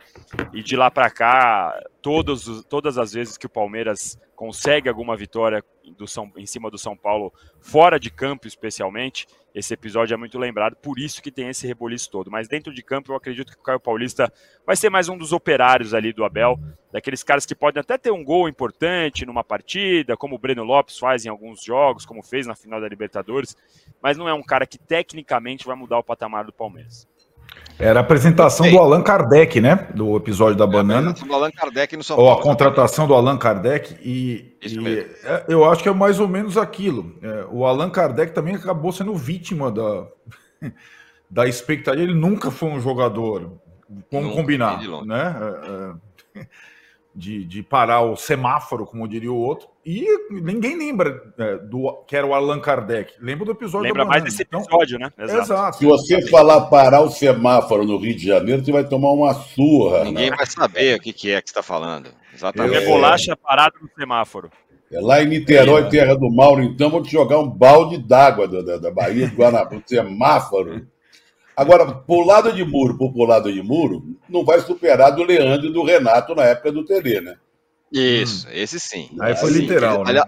F: E de lá para cá, todos, todas as vezes que o Palmeiras consegue alguma vitória do São, em cima do São Paulo, fora de campo especialmente, esse episódio é muito lembrado, por isso que tem esse reboliço todo. Mas dentro de campo, eu acredito que o Caio Paulista vai ser mais um dos operários ali do Abel, daqueles caras que podem até ter um gol importante numa partida, como o Breno Lopes faz em alguns jogos, como fez na final da Libertadores, mas não é um cara que tecnicamente vai mudar o patamar do Palmeiras.
E: Era a apresentação do Allan Kardec, né? Do episódio da banana.
C: do Allan Kardec no
E: São Paulo. Ou a contratação do Allan Kardec. E, e é, eu acho que é mais ou menos aquilo. É, o Allan Kardec também acabou sendo vítima da, [laughs] da expectativa. Ele nunca foi um jogador, vamos combinar, né? De, de parar o semáforo, como diria o outro. E ninguém lembra é, do que era o Allan Kardec. Lembra do episódio
F: Lembra mais desse então, episódio, então, né?
D: Exato. Exato. Se você falar parar o semáforo no Rio de Janeiro, você vai tomar uma surra.
C: Ninguém né? vai saber o que, que é que você está falando.
F: Exatamente. É bolacha parado no semáforo.
D: É lá em Niterói, é, terra do Mauro, então, vou te jogar um balde d'água da, da, da Bahia, do Guanabara, semáforo. Agora, por lado de muro, por lado de muro, não vai superar do Leandro e do Renato na época do Tele, né?
C: Isso, hum. esse sim.
E: Aí foi literal, né?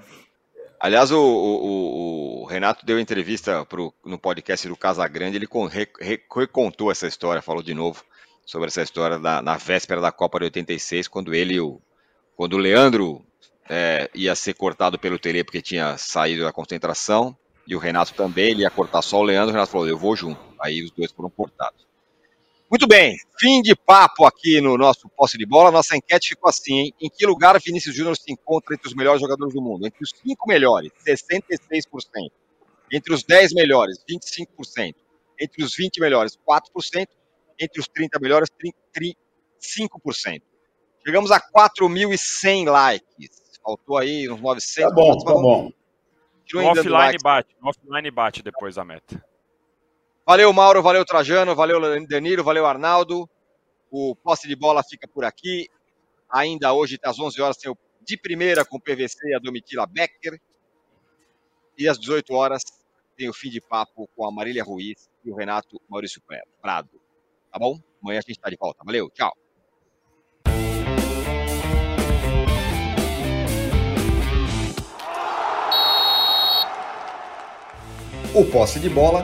C: Aliás, o, o, o, Renato deu entrevista pro, no podcast do Casagrande, ele recontou essa história, falou de novo sobre essa história da, na véspera da Copa de 86, quando ele o, quando o Leandro é, ia ser cortado pelo Tele porque tinha saído da concentração, e o Renato também, ele ia cortar só o Leandro, o Renato falou, eu vou junto. Aí os dois foram cortados. Muito bem, fim de papo aqui no nosso posse de bola. Nossa enquete ficou assim, hein? Em que lugar Vinícius Júnior se encontra entre os melhores jogadores do mundo? Entre os cinco melhores, 66%. Entre os 10 melhores, 25%. Entre os 20 melhores, 4%. Entre os 30 melhores, 5%. Chegamos a 4.100 likes. Faltou aí uns 900.
D: Tá bom, tá bom.
F: Offline bate, offline bate depois a meta.
C: Valeu, Mauro, valeu, Trajano, valeu, Danilo, valeu, Arnaldo. O posse de bola fica por aqui. Ainda hoje, às 11 horas, tem o de primeira com o PVC a Domitila Becker. E às 18 horas tem o fim de papo com a Marília Ruiz e o Renato Maurício Prado. Tá bom? Amanhã a gente está de volta. Valeu, tchau.
A: O Posse de Bola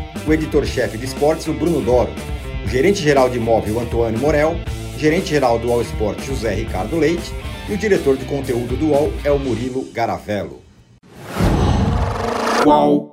A: O editor-chefe de esportes, o Bruno Doro. O gerente-geral de imóvel, o Antônio Morel. Gerente-geral do All Sport, José Ricardo Leite. E o diretor de conteúdo do UOL é o Murilo Garavello. Qual?